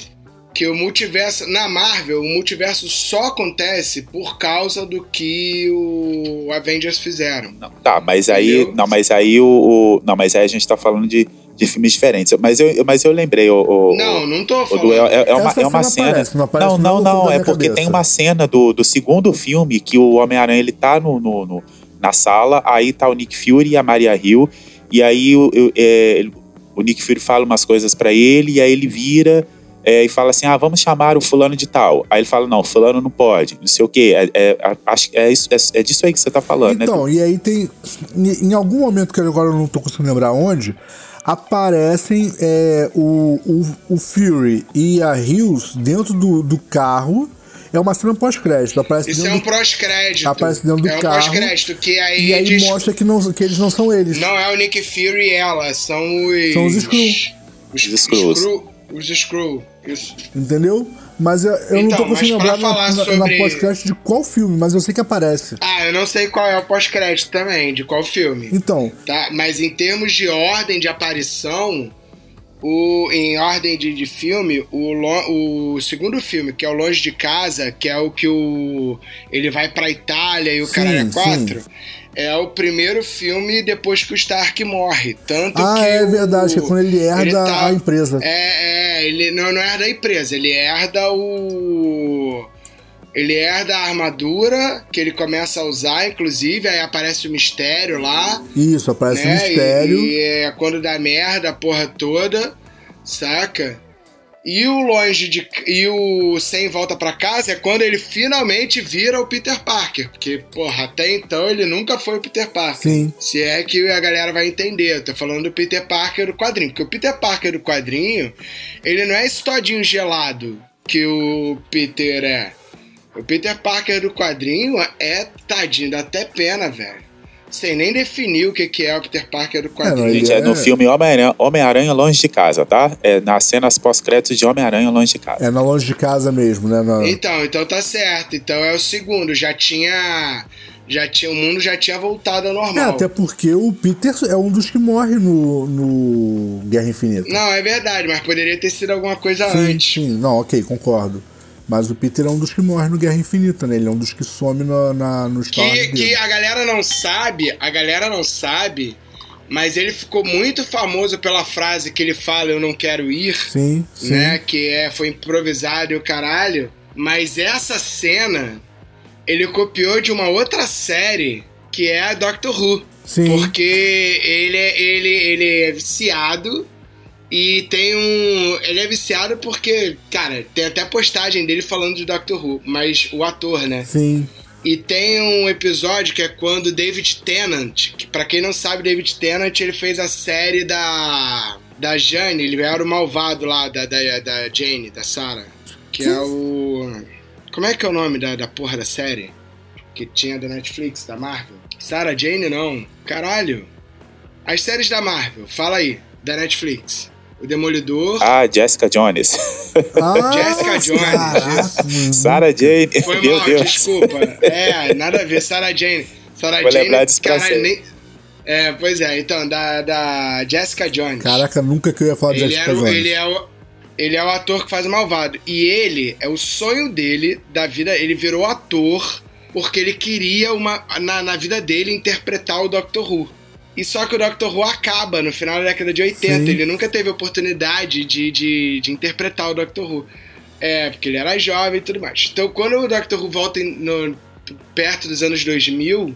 Que o multiverso, na Marvel, o multiverso só acontece por causa do que o Avengers fizeram. Não, tá, mas aí. Entendeu? Não, mas aí o, o- Não, mas aí a gente tá falando de, de filmes diferentes. Mas eu, mas eu lembrei, o. o Não, não tô falando. do, é, é uma, Essa é uma cena aparece, não aparece não, não, não. É porque cabeça. tem uma cena do, do segundo filme que o Homem-Aranha ele tá no, no- no- na sala, aí tá o Nick Fury e a Maria Hill. E aí o, eu- é, o Nick Fury fala umas coisas pra ele, e aí ele vira. é, e fala assim: ah, vamos chamar o fulano de tal. Aí ele fala: não, fulano não pode, não sei o quê. É, é, é, isso, é, é disso aí que você tá falando, né? Então, e aí tem. Em em algum momento que agora eu não tô conseguindo lembrar onde, aparecem é, o, o, o Fury e a Hills dentro do, do carro. É uma cena pós-crédito. Aparece Isso é um pós-crédito. Aparece dentro do é um carro. pós-crédito, que aí, E aí diz- mostra que, não, que eles não são eles. Não é o Nick Fury e ela, são os. São os Skrull. Os, Os Os. Isso. Entendeu? Mas eu, eu não Então, tô conseguindo mas pra lembrar na, sobre- na pós-crédito de qual filme, mas eu sei que aparece. Ah, eu não sei qual é o pós-crédito também, de qual filme. Então, Tá? Mas em termos de ordem de aparição, o, em ordem de, de filme, o, o segundo filme, que é o Longe de Casa, que é o que o ele vai pra Itália e o Sim, cara é sim. É o primeiro filme depois que o Stark morre. Tanto ah, que é o- verdade, que é quando ele herda tá- a empresa. É, é, ele não, não herda a empresa, ele herda o. Ele herda a armadura que ele começa a usar, inclusive, aí aparece o mistério lá. Isso, aparece né? mistério. E, e é quando dá merda a porra toda, saca? E o longe de. E o sem volta pra casa é quando ele finalmente vira o Peter Parker. Porque, porra, até então ele nunca foi o Peter Parker. Sim. Se é que a galera vai entender. Eu tô falando do Peter Parker do quadrinho. Porque o Peter Parker do quadrinho, ele não é esse todinho gelado que o Peter é. O Peter Parker do quadrinho é tadinho, dá até pena, velho. Sem nem definir o que que é o Peter Parker do quadrinho. Gente, é no é- filme Homem-Aranha Homem-Aranha Longe de Casa, tá? É nas cenas pós-créditos de Homem-Aranha Longe de Casa. É na longe de casa mesmo, né? Na- Então, então tá certo. Então é o segundo. Já tinha. Já tinha. O mundo já tinha voltado ao É, normal. até porque o Peter é um dos que morre no, no Guerra Infinita. Não, é verdade, mas poderia ter sido alguma coisa sim, antes. sim, não, ok, concordo. Mas o Peter é um dos que morre no Guerra Infinita, né? Ele é um dos que some na, na, no Star Que, que a galera não sabe, a galera não sabe, mas ele ficou muito famoso pela frase que ele fala, eu não quero ir, Sim, sim. né? Que é, foi improvisado e o caralho. Mas essa cena ele copiou de uma outra série que é a Doctor Who. Sim. Porque ele é, ele, ele é viciado e tem um. Ele é viciado porque, cara, tem até postagem dele falando de Doctor Who, mas o ator, né? Sim. E tem um episódio que é quando David Tennant, que pra quem não sabe, David Tennant, ele fez a série da. da Jane, ele era o malvado lá, da, da, da Jane, da Sarah. Que é o. Como é que é o nome da, da porra da série? Que tinha da Netflix, da Marvel? Sarah Jane não. Caralho. As séries da Marvel, fala aí, da Netflix. O Demolidor. Ah, Jessica Jones. Ah, Jessica Jones. Sarah Jane. Foi Meu mal, Deus. desculpa. É, nada a ver, Sarah Jane. Sarah Vou Jane, lembrar disso pra caralho, nem... É, pois é, então, da, da Jessica Jones. Caraca, nunca que eu ia falar de ele, Jessica era Jones. ele, é o, ele é o ator que faz o malvado. E ele, é o sonho dele, da vida, ele virou ator porque ele queria, uma, na, na vida dele, interpretar o Doctor Who. E só que o Doctor Who acaba no final da década de 80. Sim. Ele nunca teve oportunidade de, de, de interpretar o Doctor Who. É, porque ele era jovem e tudo mais. Então, quando o Doctor Who volta no, perto dos anos 2000,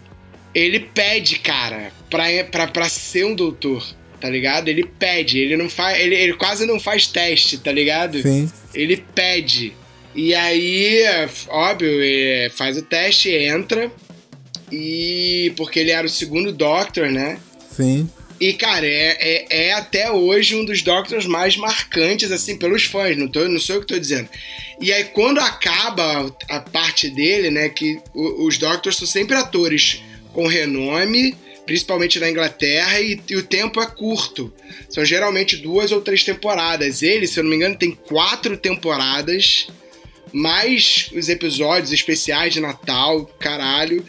ele pede, cara, pra, pra, pra ser um doutor, tá ligado? Ele pede, ele não faz. Ele, ele quase não faz teste, tá ligado? Sim. Ele pede. E aí, óbvio, faz o teste, entra. E. Porque ele era o segundo Doctor, né? Sim. E, cara, é, é, é até hoje um dos Doctors mais marcantes, assim, pelos fãs, não, tô, não sou eu que tô dizendo. E aí, quando acaba a parte dele, né, que os Doctors são sempre atores com renome, principalmente na Inglaterra, e, e o tempo é curto. São geralmente duas ou três temporadas. Ele, se eu não me engano, tem quatro temporadas, mais os episódios especiais de Natal, caralho.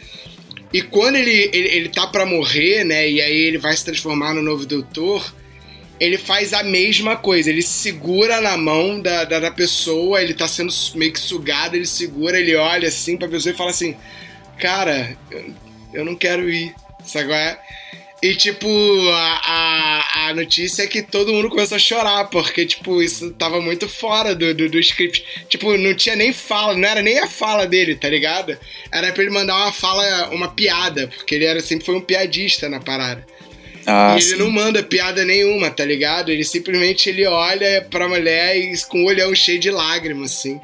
E quando ele, ele, ele tá pra morrer, né? E aí ele vai se transformar no novo doutor. Ele faz a mesma coisa. Ele segura na mão da, da, da pessoa, ele tá sendo meio que sugado, ele segura, ele olha assim pra pessoa e fala assim: Cara, eu, eu não quero ir. Sabe é? E, tipo, a, a, a notícia é que todo mundo começou a chorar, porque, tipo, isso tava muito fora do, do, do script. Tipo, não tinha nem fala, não era nem a fala dele, tá ligado? Era pra ele mandar uma fala, uma piada, porque ele era, sempre foi um piadista na parada. Ah, e ele sim. não manda piada nenhuma, tá ligado? Ele simplesmente ele olha pra mulher e com o olhão cheio de lágrimas, assim.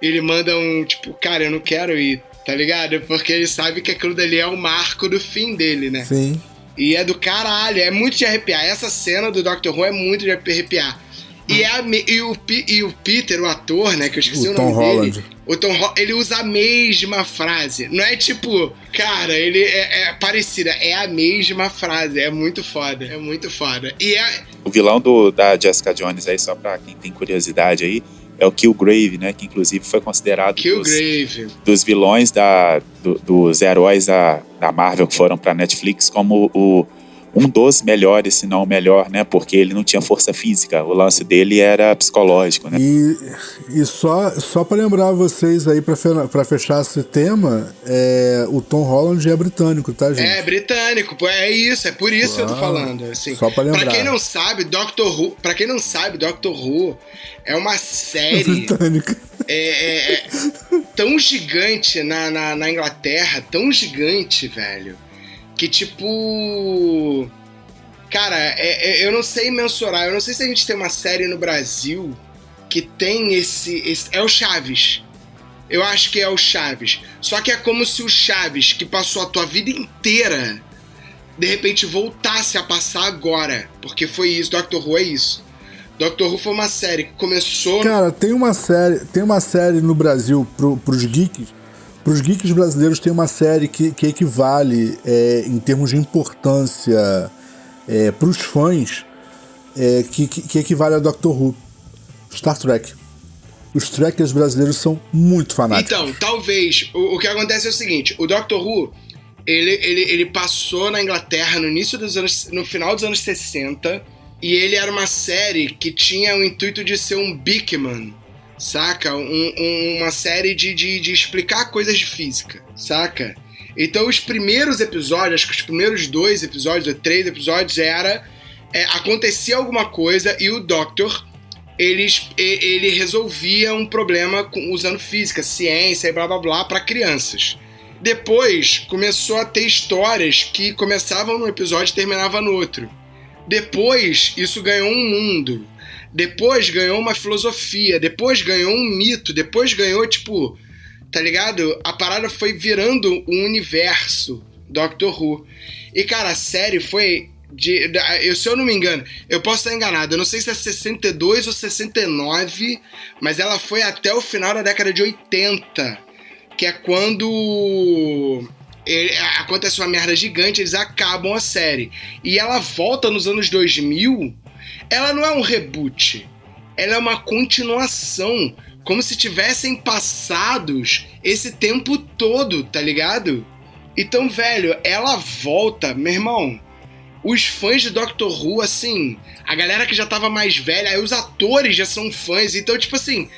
Ele manda um, tipo, cara, eu não quero ir, tá ligado? Porque ele sabe que aquilo dali é o marco do fim dele, né? Sim. E é do caralho, é muito de arrepiar. Essa cena do Dr. Who é muito de arrepiar. E, é a me- e, o, e o Peter, o ator, né, que eu esqueci O o, Tom nome Holland. dele. O Tom Holland, ele usa a mesma frase. Não é tipo, cara, ele é, é parecida, é a mesma frase. É muito foda, é muito foda. E é, O vilão do, da Jessica Jones aí, só pra quem tem curiosidade aí, é o Killgrave, né? Que inclusive foi considerado dos, Killgrave. dos vilões da, do- dos heróis da, da Marvel que foram pra Netflix como o, um dos melhores, se não o melhor, né? Porque ele não tinha força física. O lance dele era psicológico, né? E, e só, só para lembrar vocês aí, pra pra fechar esse tema, é, o Tom Holland é britânico, tá, gente? É britânico, é isso, é por isso que eu tô Ah, falando, assim. só pra lembrar. quem não sabe, Doctor Who, para quem não sabe, Doctor Who é uma série britânico. é, é- é tão gigante na, na, na Inglaterra, tão gigante, velho, que tipo. Cara, é- é- eu não sei mensurar, eu não sei se a gente tem uma série no Brasil que tem esse, esse. É o Chaves. Eu acho que é o Chaves. Só que é como se o Chaves, que passou a tua vida inteira, de repente voltasse a passar agora. Porque foi isso, Doctor Who é isso. Doctor Who foi uma série que começou. Cara, tem uma série, tem uma série no Brasil pro, pros geeks. Pros geeks brasileiros tem uma série que, que equivale é, em termos de importância é, pros fãs, é, que, que, que equivale a Doctor Who. Star Trek. Os trekkers brasileiros são muito fanáticos. Então, talvez. O, o que acontece é o seguinte: o Doctor Who, ele, ele, ele passou na Inglaterra no início dos anos. no final dos anos 60. E ele era uma série que tinha o intuito de ser um Bigman saca? Um- um- uma série de, de, de explicar coisas de física, saca? Então os primeiros episódios, acho que os primeiros dois episódios ou três episódios era é, acontecia alguma coisa e o Doctor eles, e- ele resolvia um problema com- usando física, ciência e blá blá blá para crianças. Depois começou a ter histórias que começavam num episódio e terminavam no outro. Depois isso ganhou um mundo. Depois ganhou uma filosofia. Depois ganhou um mito. Depois ganhou, tipo, tá ligado? A parada foi virando um universo Doctor Who. E, cara, a série foi. De, eu, se eu não me engano, eu posso estar enganado, eu não sei se é 62 ou 69, mas ela foi até o final da década de 80, que é quando acontece uma merda gigante, eles acabam a série. E ela volta nos anos 2000, ela não é um reboot, ela é uma continuação, como se tivessem passados esse tempo todo, tá ligado? Então, velho, ela volta, meu irmão. Os fãs de Doctor Who, assim, a galera que já tava mais velha, aí os atores já são fãs, então, tipo assim,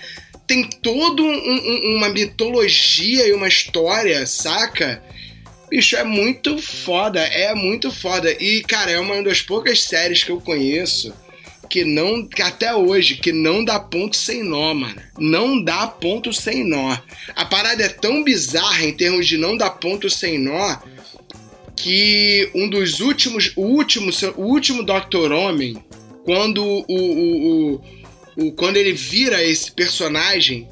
tem toda um- um- uma mitologia e uma história, saca? Bicho, é muito foda, é muito foda. E, cara, é uma das poucas séries que eu conheço que não, que até hoje, que não dá ponto sem nó, mano. Não dá ponto sem nó. A parada é tão bizarra em termos de não dar ponto sem nó que um dos últimos, o último, o último Doctor Homem, quando o, o, o, o- quando ele vira esse personagem,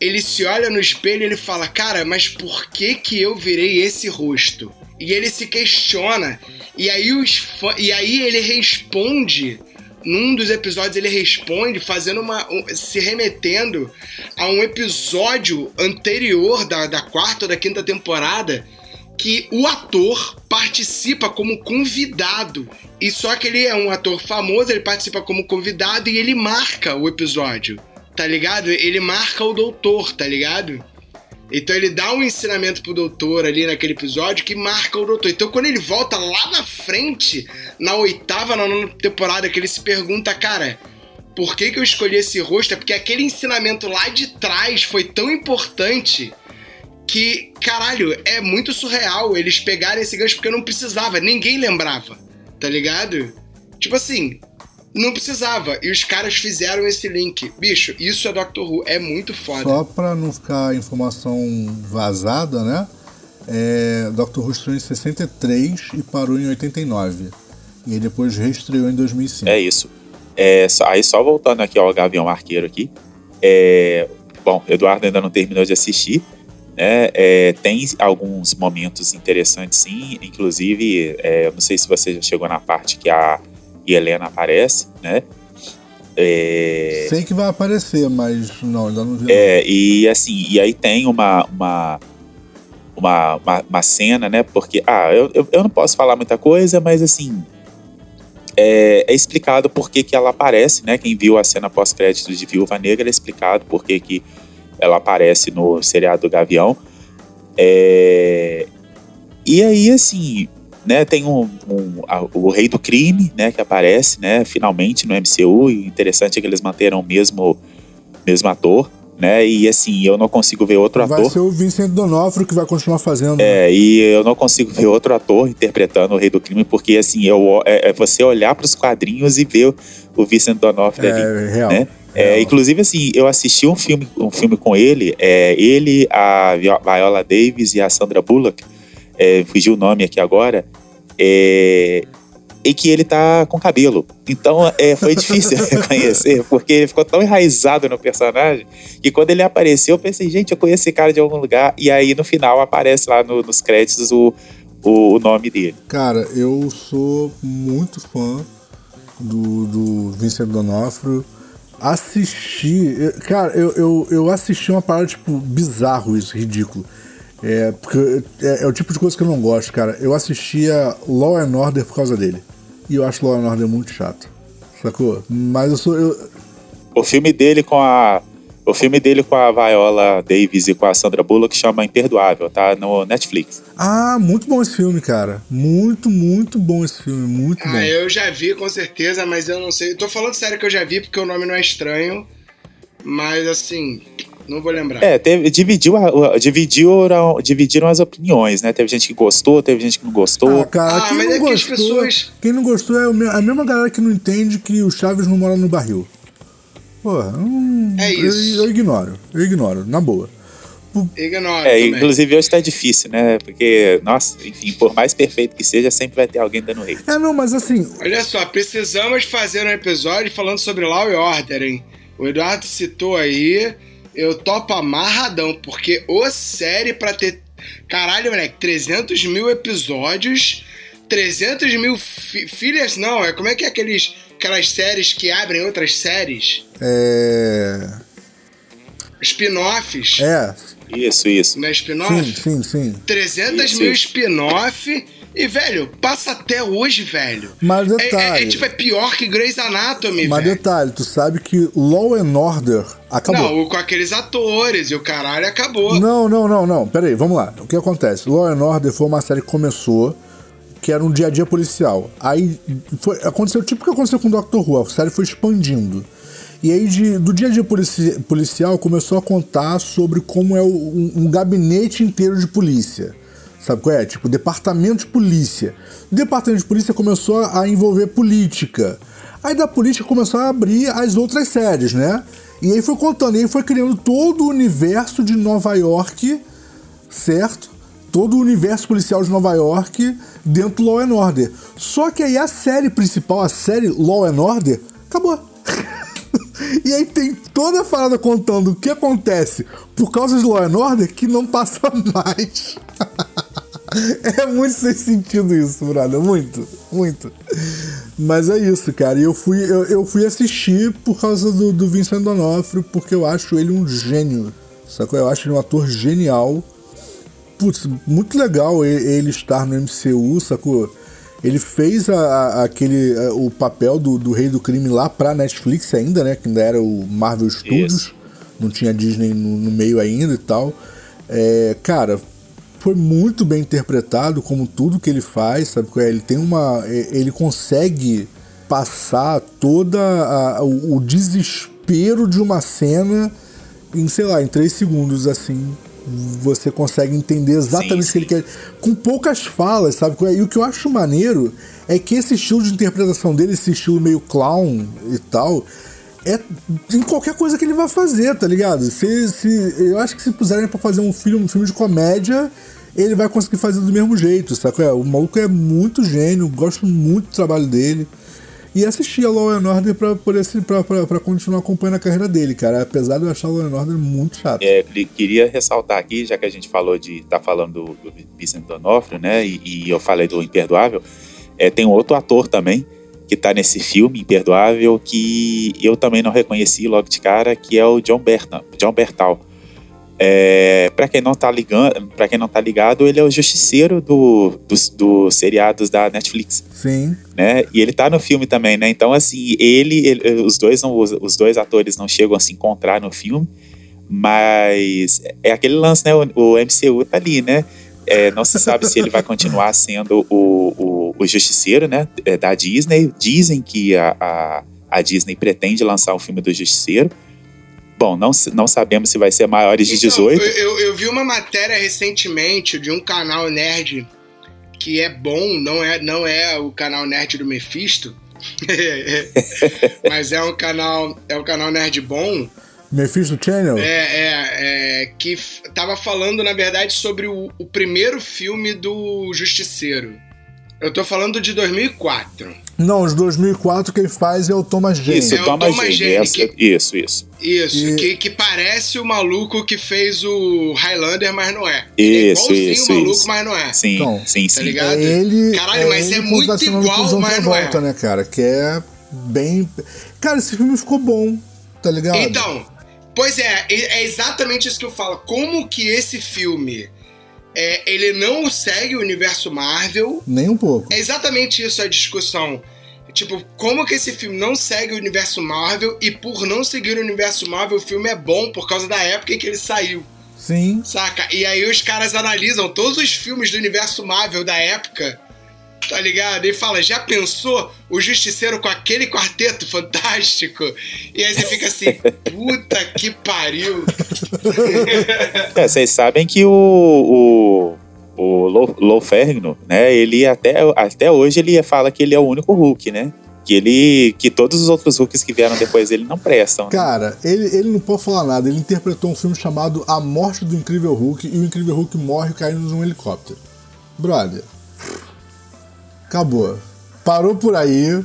ele se olha no espelho e ele fala, cara, mas por que que eu virei esse rosto? E ele se questiona, e aí, os e aí ele responde, num dos episódios ele responde fazendo uma. um- se remetendo a um episódio anterior da, da quarta ou da quinta temporada, que o ator participa como convidado. E só que ele é um ator famoso, ele participa como convidado e ele marca o episódio, tá ligado? Ele marca o doutor, tá ligado? Então ele dá um ensinamento pro doutor ali naquele episódio que marca o doutor. Então quando ele volta lá na frente, na oitava, na nona temporada, que ele se pergunta, cara, por que, que eu escolhi esse rosto? É porque aquele ensinamento lá de trás foi tão importante que, caralho, é muito surreal eles pegarem esse gancho porque não precisava, ninguém lembrava, tá ligado? Tipo assim, não precisava. E os caras fizeram esse link. Bicho, isso é Doctor Who, é muito foda. Só pra não ficar informação vazada, né? É, Doctor Who estreou em 63 e parou em 89. E aí depois reestreou em 2005. É isso. É, só- aí só voltando aqui ao Gavião Arqueiro aqui. É, bom, Eduardo ainda não terminou de assistir. Né? É, tem alguns momentos interessantes, sim. Inclusive, é, eu não sei se você já chegou na parte que a Helena aparece, né? É, Sei que vai aparecer, mas não, ainda não vi. é, e assim, e aí tem uma, uma, uma, uma, uma cena, né? Porque, ah, eu, eu, eu não posso falar muita coisa, mas assim, é, é explicado por que, que ela aparece, né? Quem viu a cena pós-créditos de Viúva Negra é explicado por que, que ela aparece no seriado do Gavião. É, e aí, assim, né, tem um, um- a- o Rei do Crime, né, que aparece, né, finalmente no MCU, e o interessante é que eles manteram o mesmo, mesmo ator, né, e assim, eu não consigo ver outro vai ator, ser o Vincent Donofrio que vai continuar fazendo. é, e eu não consigo ver outro ator interpretando o Rei do Crime, porque assim, eu, é, é você olhar para os quadrinhos e ver o, o Vincent D'Onofrio ali, É, real. né? É, inclusive, assim, eu assisti um filme, um filme com ele, é, ele, a Vi- Viola Davis e a Sandra Bullock, é, fugiu o nome aqui agora, é, e que ele tá com cabelo. Então, é, foi difícil reconhecer, porque ele ficou tão enraizado no personagem, que quando ele apareceu, eu pensei, gente, eu conheço esse cara de algum lugar, e aí no final aparece lá no- nos créditos o, o, o nome dele. Cara, eu sou muito fã do, do Vincent Donofrio. Assisti. Cara, eu, eu, eu assisti uma parada, tipo, bizarro isso, ridículo. É, porque é, é o tipo de coisa que eu não gosto, cara. Eu assistia Law and Order por causa dele. E eu acho Law and Order muito chato. Sacou? Mas eu sou. Eu, O filme dele com a. O filme dele com a Viola Davis e com a Sandra Bullock chama Imperdoável, tá? No Netflix. Ah, muito bom esse filme, cara. Muito, muito bom esse filme. Muito bom. Ah, eu já vi com certeza, mas eu não sei. Tô falando sério que eu já vi porque o nome não é estranho. Mas assim, não vou lembrar. É, teve, dividiu, dividiram, dividiram as opiniões, né? Teve gente que gostou, teve gente que não gostou. Ah, cara, Ah, quem mas não é que as gostou, pessoas- quem não gostou é a mesma galera que não entende que o Chaves não mora no barril. Porra, hum, É eu- isso. Eu, ignoro, eu ignoro, na boa. Ignora É, também. inclusive hoje tá difícil, né? Porque, nossa, enfim, por mais perfeito que seja, sempre vai ter alguém dando hate. É, não, mas assim, Olha só, precisamos fazer um episódio falando sobre Law and Order, hein? O Eduardo citou aí, eu topo amarradão, porque o série pra ter. Caralho, moleque, 300 mil episódios, 300 mil fi- filhas, não, é como é que é aqueles, aquelas séries que abrem outras séries? é. Spin-offs. É, Isso, isso. Não é spin-off? sim, sim, sim. 300 Isso, mil spin-off. E, velho, passa até hoje, velho. Mas É- É, detalhe. é, tipo, é pior que Grey's Anatomy, Mas velho. detalhe, tu sabe que Law and Order acabou. Não, com aqueles atores e o caralho acabou. Não, não, não, não. Pera aí, vamos lá. O que acontece? Law and Order foi uma série que começou, que era um dia a dia policial. Aí foi, aconteceu tipo o que aconteceu com o Doctor Who, a série foi expandindo. E aí, de- do dia a dia polici- policial, começou a contar sobre como é o- um, um gabinete inteiro de polícia. Sabe qual é? Tipo, departamento de polícia. O departamento de polícia começou a envolver política. Aí da política começou a abrir as outras séries, né? E aí foi contando, e aí foi criando todo o universo de Nova York, certo? Todo o universo policial de Nova York dentro do Law and Order. Só que aí a série principal, a série Law and Order, acabou. e aí tem toda a parada contando o que acontece por causa de Law and Order que não passa mais. É muito sem sentido isso, brother. Muito, muito. Mas é isso, cara. E eu fui, eu, eu fui assistir por causa do, do Vincent D'Onofrio, porque eu acho ele um gênio. Sacou? Eu acho ele um ator genial. Putz, muito legal e- ele estar no MCU, sacou? Ele fez a- a- aquele, a- o papel do, do Rei do Crime lá pra Netflix ainda, né? Que ainda era o Marvel Studios. Não tinha Disney no, no meio ainda e tal. É, cara, foi muito bem interpretado, como tudo que ele faz, sabe? é? Ele tem uma. e- Ele consegue passar toda a- o, o desespero de uma cena em, sei lá, em três segundos, assim. Você consegue entender exatamente o que ele quer. Com poucas falas, sabe? é? E o que eu acho maneiro é que esse estilo de interpretação dele, esse estilo meio clown e tal, é em qualquer coisa que ele vai fazer, tá ligado? Se, se, eu acho que se puserem pra fazer um filme, um filme de comédia, ele vai conseguir fazer do mesmo jeito, é? O maluco é muito gênio, gosto muito do trabalho dele. E assisti a Law and Order pra, poder, se- pra, pra, pra continuar acompanhando a carreira dele, cara. Apesar de eu achar Law and Order muito chato. É, que- queria ressaltar aqui, já que a gente falou de. tá falando do, do Vincent D'Onofrio, né? E, e eu falei do Imperdoável. É, tem outro ator também que tá nesse filme, Imperdoável, que eu também não reconheci logo de cara, que é o John Bertal. John Bertal. É, para quem não tá ligando, para quem não tá ligado, ele é o justiceiro do, dos, dos seriados da Netflix Sim. né? E ele tá no filme também, né? Então, assim, ele, ele- os dois não, os, os dois atores não chegam a se encontrar no filme, mas é aquele lance, né? O, o MCU tá ali, né? É, não se sabe se ele vai continuar sendo o, o, o justiceiro, né? é, Da Disney. Dizem que a, a, a Disney pretende lançar o filme do Justiceiro. Bom, não, não sabemos se vai ser maiores de Então, 18. eu, eu- eu vi uma matéria recentemente de um canal nerd que é bom, não é, não é o canal nerd do Mephisto, mas é um canal é um canal nerd bom Mephisto Channel? é, é, é, que tava falando na verdade sobre o, o primeiro filme do Justiceiro. Eu tô falando de 2004. Não, os 2004 quem faz é o Thomas Jane. Isso, É o Thomas Thomas Jane, Jane, essa- que- Isso, isso. Isso, E- que, que parece o maluco que fez o Highlander, mas não é. Ele é Isso, igualzinho isso, o maluco, isso. mas não é. Sim, Então, sim, Tá sim. ligado? É ele, Caralho, mas é ele muito contracenando com igual, mas não é. Travolta, né, cara? Que é bem... Cara, esse filme ficou bom, tá ligado? Então, pois é, é exatamente isso que eu falo. Como que esse filme é, ele não segue o universo Marvel? Nem um pouco. É exatamente isso a discussão. Tipo, como que esse filme não segue o universo Marvel e por não seguir o universo Marvel, o filme é bom por causa da época em que ele saiu, Sim. saca? E aí os caras analisam todos os filmes do universo Marvel da época Tá ligado? E fala, já pensou o Justiceiro com aquele quarteto fantástico? E aí você fica assim, puta que pariu. É, vocês sabem que o, o, o Ferrigno, né, ele até, até hoje ele fala que ele é o único Hulk, né? Que ele. que todos os outros Hulks que vieram depois dele não prestam. né? Cara, ele, ele não pode falar nada. Ele interpretou um filme chamado A Morte do Incrível Hulk e o Incrível Hulk morre caindo num helicóptero. Brother. Acabou. Parou por aí.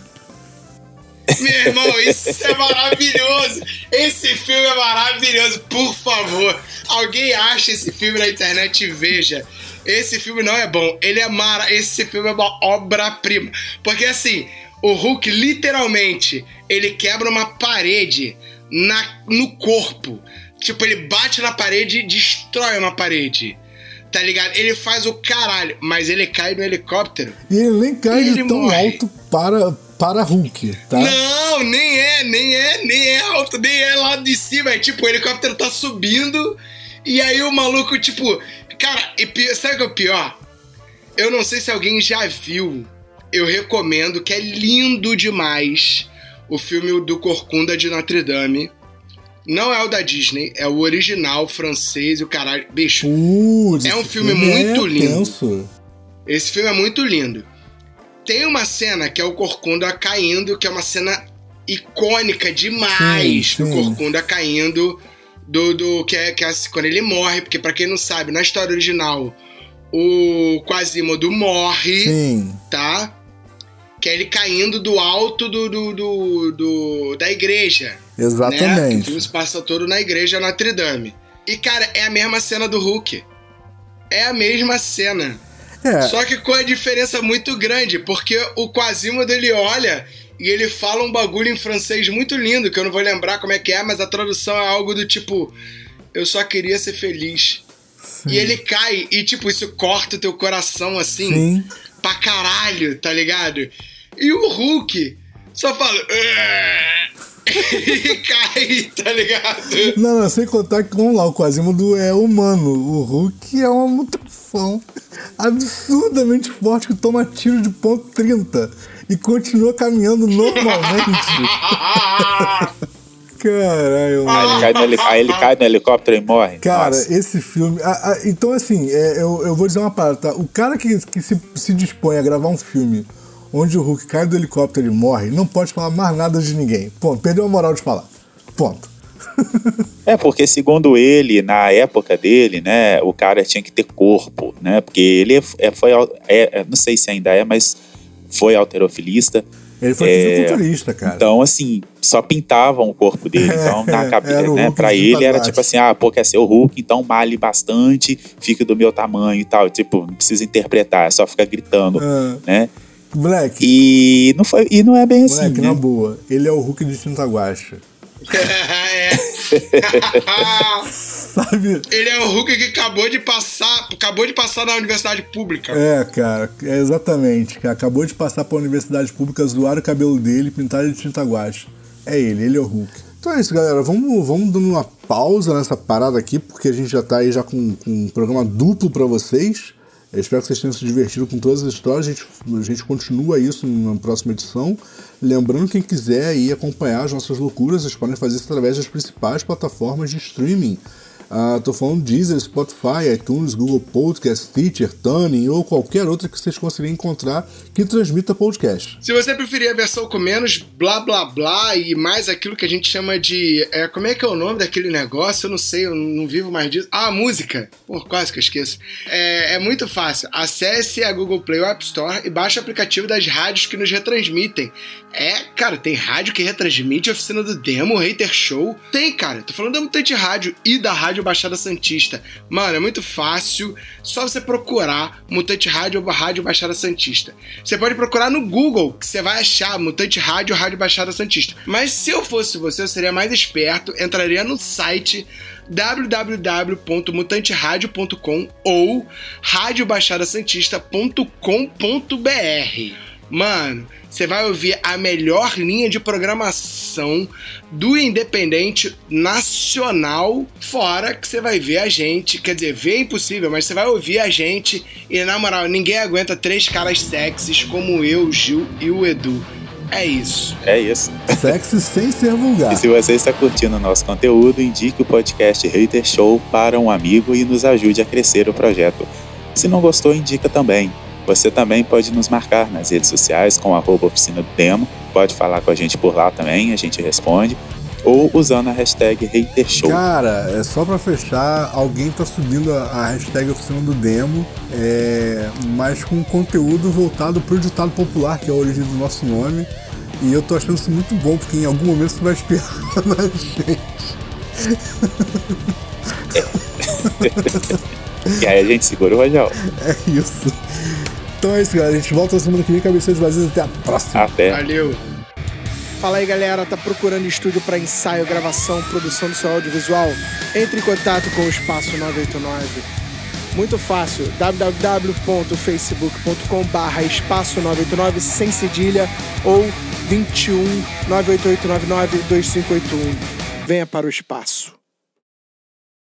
Meu irmão, isso é maravilhoso. Esse filme é maravilhoso. Por favor, alguém acha esse filme na internet e veja. Esse filme não é bom. Ele é mara. Esse filme é uma obra-prima. Porque assim, o Hulk literalmente ele quebra uma parede na, no corpo. Tipo, ele bate na parede e destrói uma parede. Tá ligado? Ele faz o caralho, mas ele cai no helicóptero. E ele nem cai de Ele tão morre. alto para, para Hulk, tá? Não, nem é, nem é, nem é alto, nem é lá de cima. É tipo, o helicóptero tá subindo e aí o maluco, tipo. Cara, e sabe o que é o pior? Eu não sei se alguém já viu. Eu recomendo, que é lindo demais. O filme do Corcunda de Notre Dame. Não é o da Disney, é o original francês e o caralho. Bicho, Putz, É um filme muito é lindo. tenso. esse filme é muito lindo. Tem uma cena que é o Corcunda caindo, que é uma cena icônica demais. Sim, O sim. Corcunda caindo do, do que, é, que é quando ele morre, porque pra quem não sabe, na história original, o Quasimodo morre, Sim. tá? Que é ele caindo do alto do, do, do, do- da igreja. Né? Que o Exatamente. filme se passa todo na igreja Notre Dame. E, cara, é a mesma cena do Hulk. É a mesma cena. É, Só que com a diferença muito grande, porque o Quasimodo ele olha e ele fala um bagulho em francês muito lindo, que eu não vou lembrar como é que é, mas a tradução é algo do tipo: Eu só queria ser feliz. E ele cai, e tipo, isso corta o teu coração assim, sim. pra caralho, tá ligado? E o Hulk só fala. "Ah", e cai, tá ligado? Não, não, sem contar que, vamos lá, o Quasimodo é humano. O Hulk é uma mutação absurdamente forte que toma tiro de ponto 30 e continua caminhando normalmente. Caralho, Aí mano. ele, cai no, heli- aí ele cai no helicóptero e morre. Cara, Nossa. esse filme. ah, ah, então, assim, é, eu, eu vou dizer uma parada, tá? O cara que, que se, se dispõe a gravar um filme onde o Hulk cai do helicóptero e morre, não pode falar mais nada de ninguém. Ponto. Perdeu a moral de falar. Ponto. É, porque segundo ele, na época dele, né, o cara tinha que ter corpo, né? Porque ele é- é- foi, é, é, não sei se ainda é, mas foi alterofilista. Ele foi É, fisiculturista, cara. Então, assim, só pintavam o corpo dele. Então, na cabeça, né? Pra ele era tipo assim: ah, pô, quer ser o Hulk, então male bastante, fique do meu tamanho e tal. Tipo, não precisa interpretar, é só ficar gritando, Ah. né? Moleque, E não, foi, e não é bem assim, moleque, né? na boa. Ele é o Hulk de tinta guacha. é. Sabe? Ele é o Hulk que acabou de passar, acabou de passar na universidade pública. É, cara, é exatamente. Cara. Acabou de passar pra universidade pública, zoaram o cabelo dele e pintaram de tinta guache. É ele, ele é o Hulk. Então é isso, galera. Vamos, vamos dando uma pausa nessa parada aqui, porque a gente já tá aí já com, com um programa duplo pra vocês. Eu espero que vocês tenham se divertido com todas as histórias. A gente, a gente continua isso na próxima edição. Lembrando, quem quiser aí acompanhar as nossas loucuras, vocês podem fazer isso através das principais plataformas de streaming. Ah, tô falando Deezer, Spotify, iTunes, Google Podcast, Stitcher, Tuning ou qualquer outra que vocês conseguirem encontrar que transmita podcast. Se você preferir a versão com menos blá blá blá e mais aquilo que a gente chama de. É, como é que é o nome daquele negócio? Eu não sei, eu não vivo mais disso. Ah, música! Pô, quase que eu esqueço. É, é muito fácil. Acesse a Google Play ou App Store e baixe o aplicativo das rádios que nos retransmitem. É, cara, tem rádio que retransmite a oficina do Demo, Hater Show. Tem, cara. Tô falando da Mutante Rádio e da Rádio Baixada Santista. Mano, é muito fácil. Só você procurar Mutante Rádio ou Rádio Baixada Santista. Você pode procurar no Google, que você vai achar Mutante Rádio ou Rádio Baixada Santista. Mas se eu fosse você, eu seria mais esperto, entraria no site www.mutanteradio.com ou radiobaixadasantista.com.br. Mano, você vai ouvir a melhor linha de programação do independente nacional, fora que você vai ver a gente, quer dizer, ver é impossível, mas você vai ouvir a gente e na moral, ninguém aguenta três caras sexys como eu, o Gil e o Edu. É isso. É isso. Sexy sem ser vulgar. E se você está curtindo o nosso conteúdo, indique o podcast Hater Show para um amigo e nos ajude a crescer o projeto. Se não gostou, indica também. Você também pode nos marcar nas redes sociais com arroba oficina do demo, pode falar com a gente por lá também, a gente responde, ou usando a hashtag HaterShow. Cara, é só pra fechar, alguém tá subindo a, hashtag oficina do demo, é, mas com conteúdo voltado pro ditado popular, que é a origem do nosso nome. E eu tô achando isso muito bom, porque em algum momento você vai esperar na gente. e aí a gente segura o rojão. É isso. Então é isso, galera. A gente volta semana que vem, cabeças vazias. Até a próxima. Até. Valeu. Fala aí galera, tá procurando estúdio para ensaio, gravação, produção do seu audiovisual? Entre em contato com o Espaço 989. Muito fácil, www.facebook.com barra espaço 989 sem cedilha ou 21 98899 2581. Venha para o espaço.